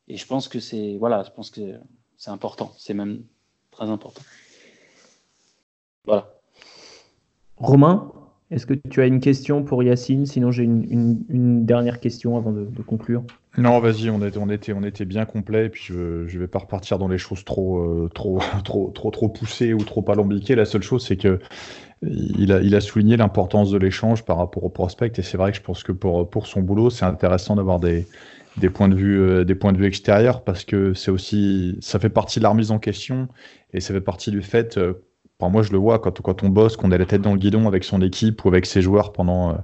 [SPEAKER 2] et je pense que c'est voilà, je pense que c'est important. C'est même très important. Voilà.
[SPEAKER 1] Romain, est-ce que tu as une question pour Yacine? Sinon, j'ai une, dernière question avant de, conclure.
[SPEAKER 3] Non, vas-y, on était, on, était, on était bien complet. Et puis, je ne vais pas repartir dans les choses trop, euh, trop, (laughs) trop, trop, trop poussées ou trop alambiquées. La seule chose, c'est que il a, il a souligné l'importance de l'échange par rapport au prospect. Et c'est vrai que je pense que pour, pour son boulot, c'est intéressant d'avoir des, des points de vue euh, des points de vue extérieurs parce que c'est aussi ça fait partie de la remise en question et ça fait partie du fait euh, moi, je le vois quand, quand on bosse, qu'on a la tête dans le guidon avec son équipe ou avec ses joueurs pendant, euh,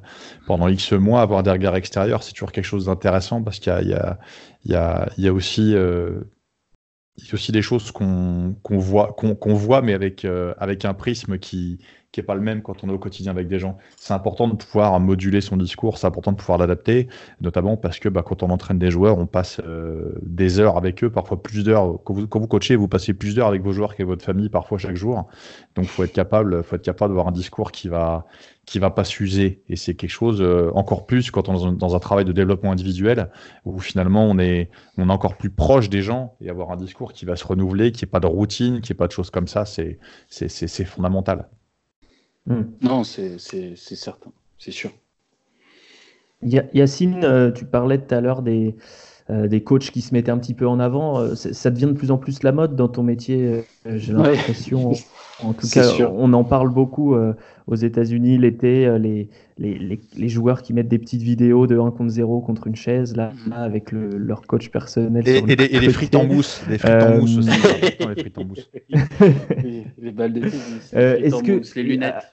[SPEAKER 3] pendant X mois, avoir des regards extérieurs, c'est toujours quelque chose d'intéressant parce qu'il y a, y, y, y aussi. Euh, y a aussi des choses qu'on voit, voit, mais avec, euh, avec un prisme qui, qui n'est pas le même quand on est au quotidien avec des gens. C'est important de pouvoir moduler son discours, c'est important de pouvoir l'adapter, notamment parce que bah, quand on entraîne des joueurs, on passe euh, des heures avec eux, parfois plus d'heures. Quand vous, quand vous coachez, vous passez plus d'heures avec vos joueurs qu'avec votre famille, parfois chaque jour. Donc, faut être capable, faut être capable d'avoir un discours qui va, qui va pas s'user. Et c'est quelque chose euh, encore plus quand on est dans un, travail de développement individuel où finalement on est, on est encore plus proche des gens et avoir un discours qui va se renouveler, qui n'est pas de routine, qui n'est pas de choses comme ça, c'est, c'est fondamental.
[SPEAKER 2] Hmm. Non, c'est certain, c'est sûr.
[SPEAKER 1] Yacine, euh, tu parlais tout à l'heure des, euh, des coachs qui se mettaient un petit peu en avant. Euh, ça devient de plus en plus la mode dans ton métier, j'ai l'impression. (laughs) En tout cas, on en parle beaucoup aux États-Unis l'été, les, les, les, joueurs qui mettent des petites vidéos de 1 contre 0 contre une chaise, là, mm. avec leur coach personnel.
[SPEAKER 3] Et, les, frites en mousse. Les frites en mousse aussi. (laughs) les
[SPEAKER 2] frites en mousse. (laughs) les, balles de tennis. Est-ce que. Les lunettes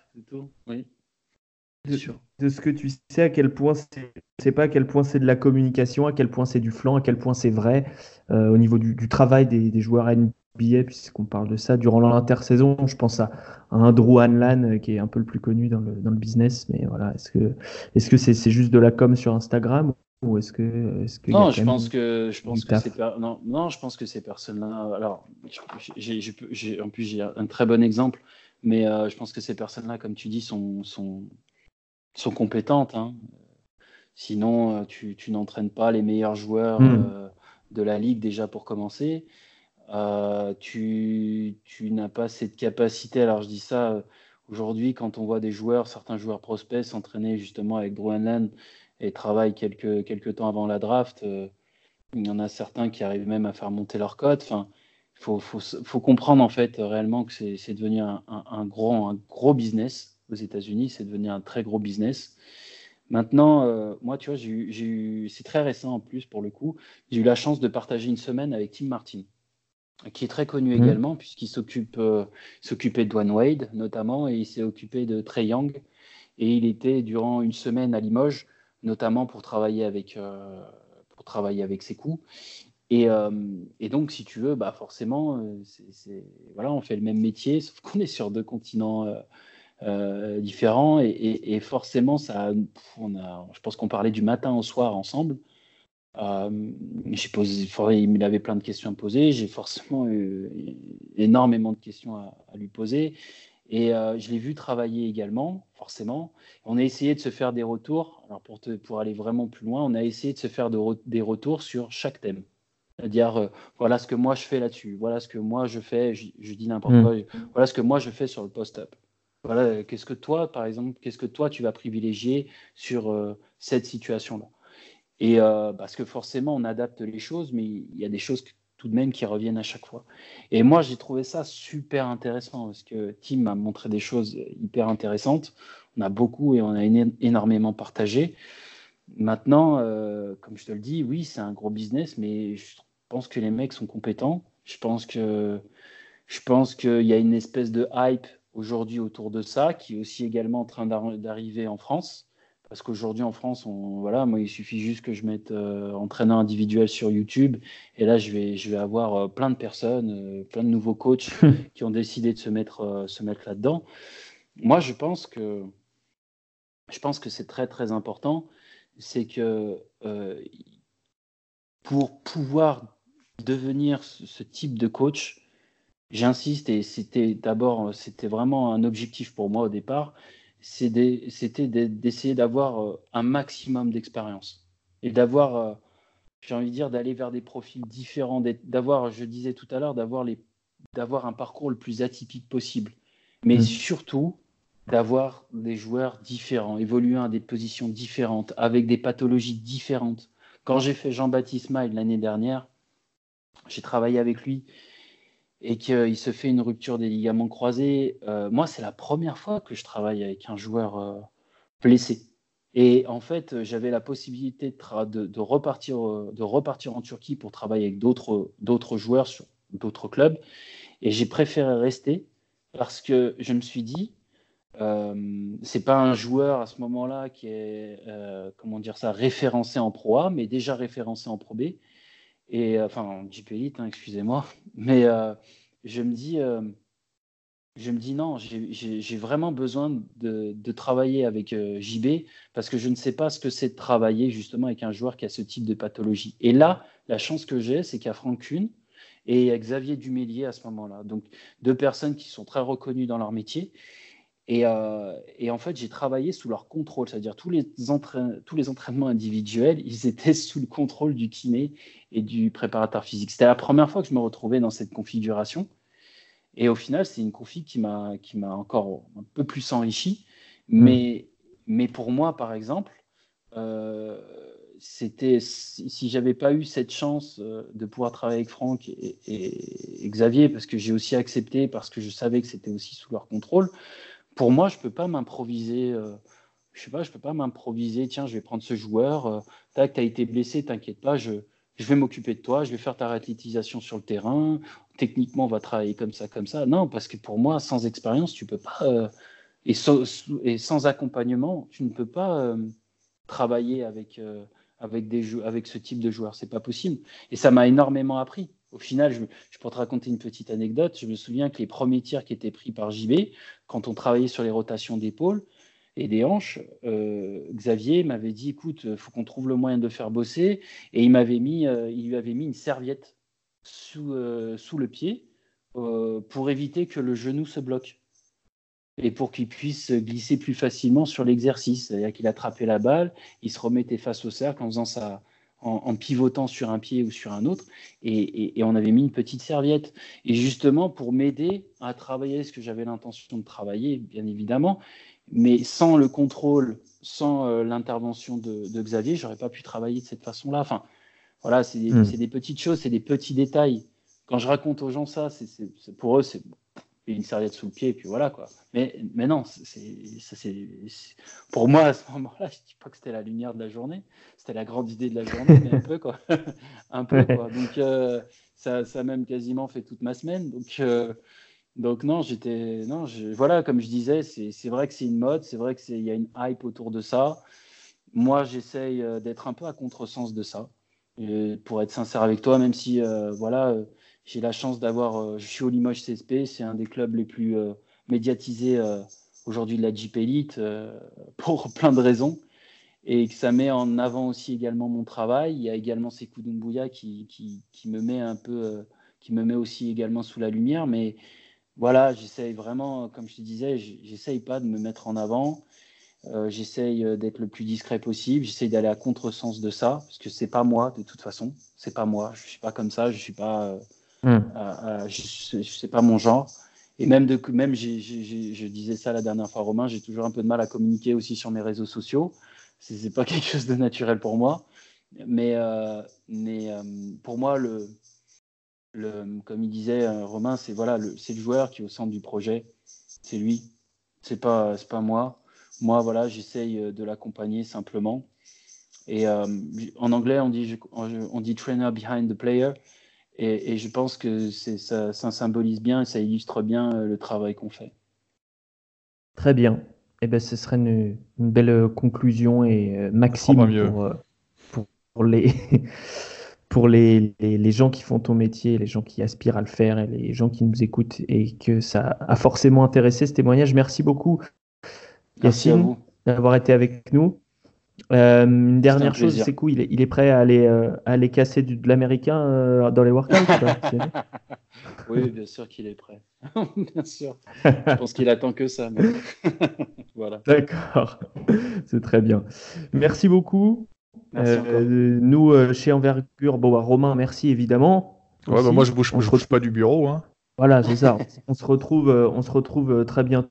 [SPEAKER 1] de, ce que tu sais, à quel point c'est pas à quel point c'est de la communication, à quel point c'est du flanc, à quel point c'est vrai euh, au niveau du, travail des, des, joueurs NBA, puisqu'on parle de ça durant l'intersaison. Je pense à, un Drew Hanlan euh, qui est un peu le plus connu dans le, dans le business, mais voilà, est-ce que est-ce que c'est juste de la com sur Instagram ou est-ce que, est que
[SPEAKER 2] non, je pense que je pense que c'est non, non, je pense que ces personnes-là. Alors, j'ai en plus j'ai un très bon exemple. Mais euh, je pense que ces personnes-là, comme tu dis, sont, sont, sont compétentes. Hein. Sinon, euh, tu, tu n'entraînes pas les meilleurs joueurs hmm. euh, de la ligue déjà pour commencer. Tu, tu n'as pas cette capacité. Alors, je dis ça aujourd'hui quand on voit des joueurs, certains joueurs prospects s'entraîner justement avec Land et travaillent quelques, quelques temps avant la draft. il y en a certains qui arrivent même à faire monter leur cote. Enfin, faut, comprendre en fait réellement que c'est devenu un, gros, un gros business aux États-Unis, c'est devenu un très gros business. Maintenant, euh, moi, tu vois, c'est très récent en plus pour le coup. J'ai eu la chance de partager une semaine avec Tim Martin, qui est très connu mmh. également puisqu'il s'occupe, euh, s'occupait de Dwayne Wade notamment et il s'est occupé de Trey Young et il était durant une semaine à Limoges, notamment pour travailler avec, euh, pour travailler avec ses coups. Euh, et, donc, si tu veux, bah forcément, c'est, voilà, on fait le même métier, (laughs) sauf qu'on est sur deux continents différents. Et, forcément, ça, on a, je pense qu'on parlait du matin au soir ensemble. J'ai posé, il avait plein de questions à poser. J'ai forcément eu énormément de questions à, lui poser. Et je l'ai vu travailler également, forcément. On a essayé de se faire des retours. Alors pour, te, pour aller vraiment plus loin, on a essayé de se faire des retours sur chaque thème C'est-à-dire, euh, voilà ce que moi je fais là-dessus, voilà ce que moi je fais, je, dis n'importe mm. quoi, voilà ce que moi je fais sur le post-up. Voilà, qu'est-ce que toi, par exemple, qu'est-ce que toi tu vas privilégier sur euh, cette situation-là? Et euh, parce que forcément, on adapte les choses, mais il y a des choses tout de même qui reviennent à chaque fois. Et moi, j'ai trouvé ça super intéressant parce que Tim m'a montré des choses hyper intéressantes. On a beaucoup et on a énormément partagé. Maintenant, comme je te le dis, oui, c'est un gros business, mais je pense que les mecs sont compétents. Je pense que je pense qu'il y a une espèce de hype aujourd'hui autour de ça qui est aussi également en train d'arriver en France. Parce qu'aujourd'hui en France, on, voilà, moi, il suffit juste que je mette euh, entraîneur individuel sur YouTube. Et là, je vais, je vais avoir euh, plein de personnes, euh, plein de nouveaux coachs (laughs) qui ont décidé de se mettre, se mettre là-dedans. Moi, je pense que, je pense que c'est très, très important. C'est que pour pouvoir devenir ce, type de coach, j'insiste, et c'était d'abord, c'était vraiment un objectif pour moi au départ, c'était d'essayer d'avoir euh, un maximum d'expérience et d'avoir, euh, j'ai envie de dire, d'aller vers des profils différents, d'avoir, je disais tout à l'heure, d'avoir d'avoir un parcours le plus atypique possible, mais mmh. surtout d'avoir des joueurs différents, évoluant à des positions différentes, avec des pathologies différentes. Quand j'ai fait Jean-Baptiste Maille l'année dernière, j'ai travaillé avec lui et qu'il se fait une rupture des ligaments croisés, euh, moi, c'est la première fois que je travaille avec un joueur euh, blessé. Et en fait, j'avais la possibilité de, repartir, euh, de repartir en Turquie pour travailler avec d'autres joueurs sur d'autres clubs. Et j'ai préféré rester parce que je me suis dit, euh, c'est pas un joueur à ce moment-là qui est, comment dire ça, référencé en Pro A, mais déjà référencé en Pro B et euh, enfin en JP Elite, hein, excusez-moi, mais euh, je me dis, euh, je me dis non, j'ai vraiment besoin de, travailler avec JB parce que je ne sais pas ce que c'est de travailler justement avec un joueur qui a ce type de pathologie. Et là, la chance que j'ai, c'est qu'il y a Franck Kuhn et Xavier Dumélier à ce moment-là. Donc deux personnes qui sont très reconnues dans leur métier euh, et, en fait, j'ai travaillé sous leur contrôle, c'est-à-dire tous les, tous les entraînements individuels, ils étaient (laughs) sous le contrôle du kiné et du préparateur physique. C'était la première fois que je me retrouvais dans cette configuration. Et au final, c'est une config qui m'a encore un peu plus enrichi. Hmm. Mais, mais pour moi, par exemple, euh, c'était si j'avais pas eu cette chance euh, de pouvoir travailler avec Franck et, et Xavier, parce que j'ai aussi accepté, parce que je savais que c'était aussi sous leur contrôle, pour moi, je peux pas m'improviser. Euh, je sais pas, je peux pas m'improviser. Tiens, je vais prendre ce joueur. Euh, tac, tu as été blessé, t'inquiète pas, je, je vais m'occuper de toi, je vais faire ta réathlétisation sur le terrain. Techniquement, on va travailler comme ça, comme ça. Non, parce que pour moi, sans expérience, tu peux pas. Euh, et, sans accompagnement, tu ne peux pas travailler avec, avec, des avec ce type de joueur. C'est pas possible. Et ça m'a énormément appris. Au final, je, je, te raconter une petite anecdote. Je me souviens que les premiers tirs qui étaient pris par JB, quand on travaillait sur les rotations d'épaule et des hanches, euh, Xavier m'avait dit écoute, il faut qu'on trouve le moyen de faire bosser. Et il, m'avait mis, euh, il lui avait mis une serviette sous, euh, sous le pied pour éviter que le genou se bloque et pour qu'il puisse glisser plus facilement sur l'exercice. C'est-à-dire qu'il attrapait la balle, il se remettait face au cercle en faisant sa, en, pivotant sur un pied ou sur un autre, et, on avait mis une petite serviette. Et justement, pour m'aider à travailler ce que j'avais l'intention de travailler, bien évidemment, mais sans le contrôle, sans euh, l'intervention de, de, Xavier, j'aurais pas pu travailler de cette façon-là. Enfin, voilà, c'est des, hmm. des, petites choses, c'est des petits détails. Quand je raconte aux gens ça, c'est pour eux, c'est une serviette sous le pied, et puis voilà quoi. Mais, mais non, c'est pour moi à ce moment-là, je dis pas que c'était la lumière de la journée, c'était la grande idée de la journée, mais un peu quoi, (laughs) un peu quoi. Donc euh, ça, ça a même quasiment fait toute ma semaine. Donc euh, donc non, j'étais non, voilà, comme je disais, c'est vrai que c'est une mode, c'est vrai que il y a une hype autour de ça. Moi, j'essaye euh, d'être un peu à contresens de ça. pour être sincère avec toi, même si voilà j'ai la chance d'avoir, euh, je suis au Limoges CSP, c'est un des clubs les plus euh, médiatisés euh, aujourd'hui de la Jeep Elite (laughs) pour plein de raisons et que ça met en avant aussi également mon travail. Il y a également Sekou Doumbouya qui, qui, qui, me met un peu, qui me met aussi également sous la lumière. Mais voilà, j'essaye vraiment, comme je te disais, j'essaye pas de me mettre en avant. j'essaye d'être le plus discret possible. J'essaye d'aller à contresens de ça, parce que c'est pas moi de toute façon. C'est pas moi. Je suis pas comme ça. Je suis pas. Hmm. je, sais pas mon genre. Et même, de, même je disais ça la dernière fois, Romain, j'ai toujours un peu de mal à communiquer aussi sur mes réseaux sociaux. Ce n'est pas (laughs) quelque chose de naturel pour moi. Mais, euh, mais pour moi, le, le, comme il disait Romain, c'est voilà, le, le joueur qui est au centre du projet. C'est lui. C'est pas, pas moi. Moi, voilà, j'essaye de l'accompagner simplement. Et en anglais, on dit, on dit trainer behind the player. Et, je pense que ça, ça, symbolise bien et ça illustre bien euh, le travail qu'on fait.
[SPEAKER 1] Très bien. Eh ben, ce serait une, belle euh, conclusion et euh, maxime pour, pour, les, (laughs) pour les, les, gens qui font ton métier, les gens qui aspirent à le faire et les gens qui nous écoutent et que ça a forcément intéressé ce témoignage. Merci beaucoup, Yacine, d'avoir été avec nous. Euh, une dernière chose, c'est cool, il est, il est, prêt à aller, euh, à aller casser du, de l'américain euh, dans les workouts (laughs)
[SPEAKER 2] Oui, bien sûr qu'il est prêt. (laughs) bien sûr. Je pense qu'il attend que ça. (laughs) voilà.
[SPEAKER 1] D'accord, c'est très bien. Merci beaucoup. nous, chez Envergure, bon, bah, Romain, merci évidemment.
[SPEAKER 3] Ouais, bah, moi, je ne bouge, je bouge pas du bureau. Hein.
[SPEAKER 1] Voilà, c'est ça. on se retrouve, on se retrouve très bientôt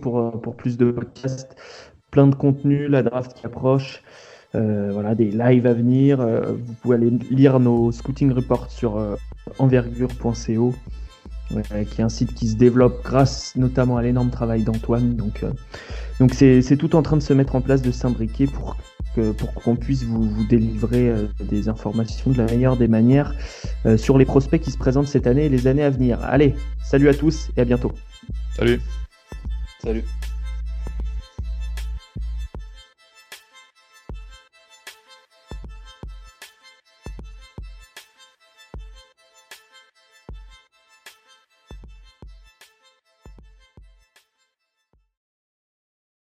[SPEAKER 1] pour, pour plus de podcasts plein de contenu, la draft qui approche, euh, voilà, des lives à venir. Euh, vous pouvez aller lire nos scouting reports sur euh, envergure.co, qui est un site qui se développe grâce notamment à l'énorme travail d'Antoine. Donc, donc c'est, tout en train de se mettre en place, de s'imbriquer pour pour qu'on puisse vous, vous délivrer des informations de la meilleure des manières sur les prospects qui se présentent cette année et les années à venir. Allez, salut à tous et à bientôt.
[SPEAKER 3] Salut.
[SPEAKER 2] Salut.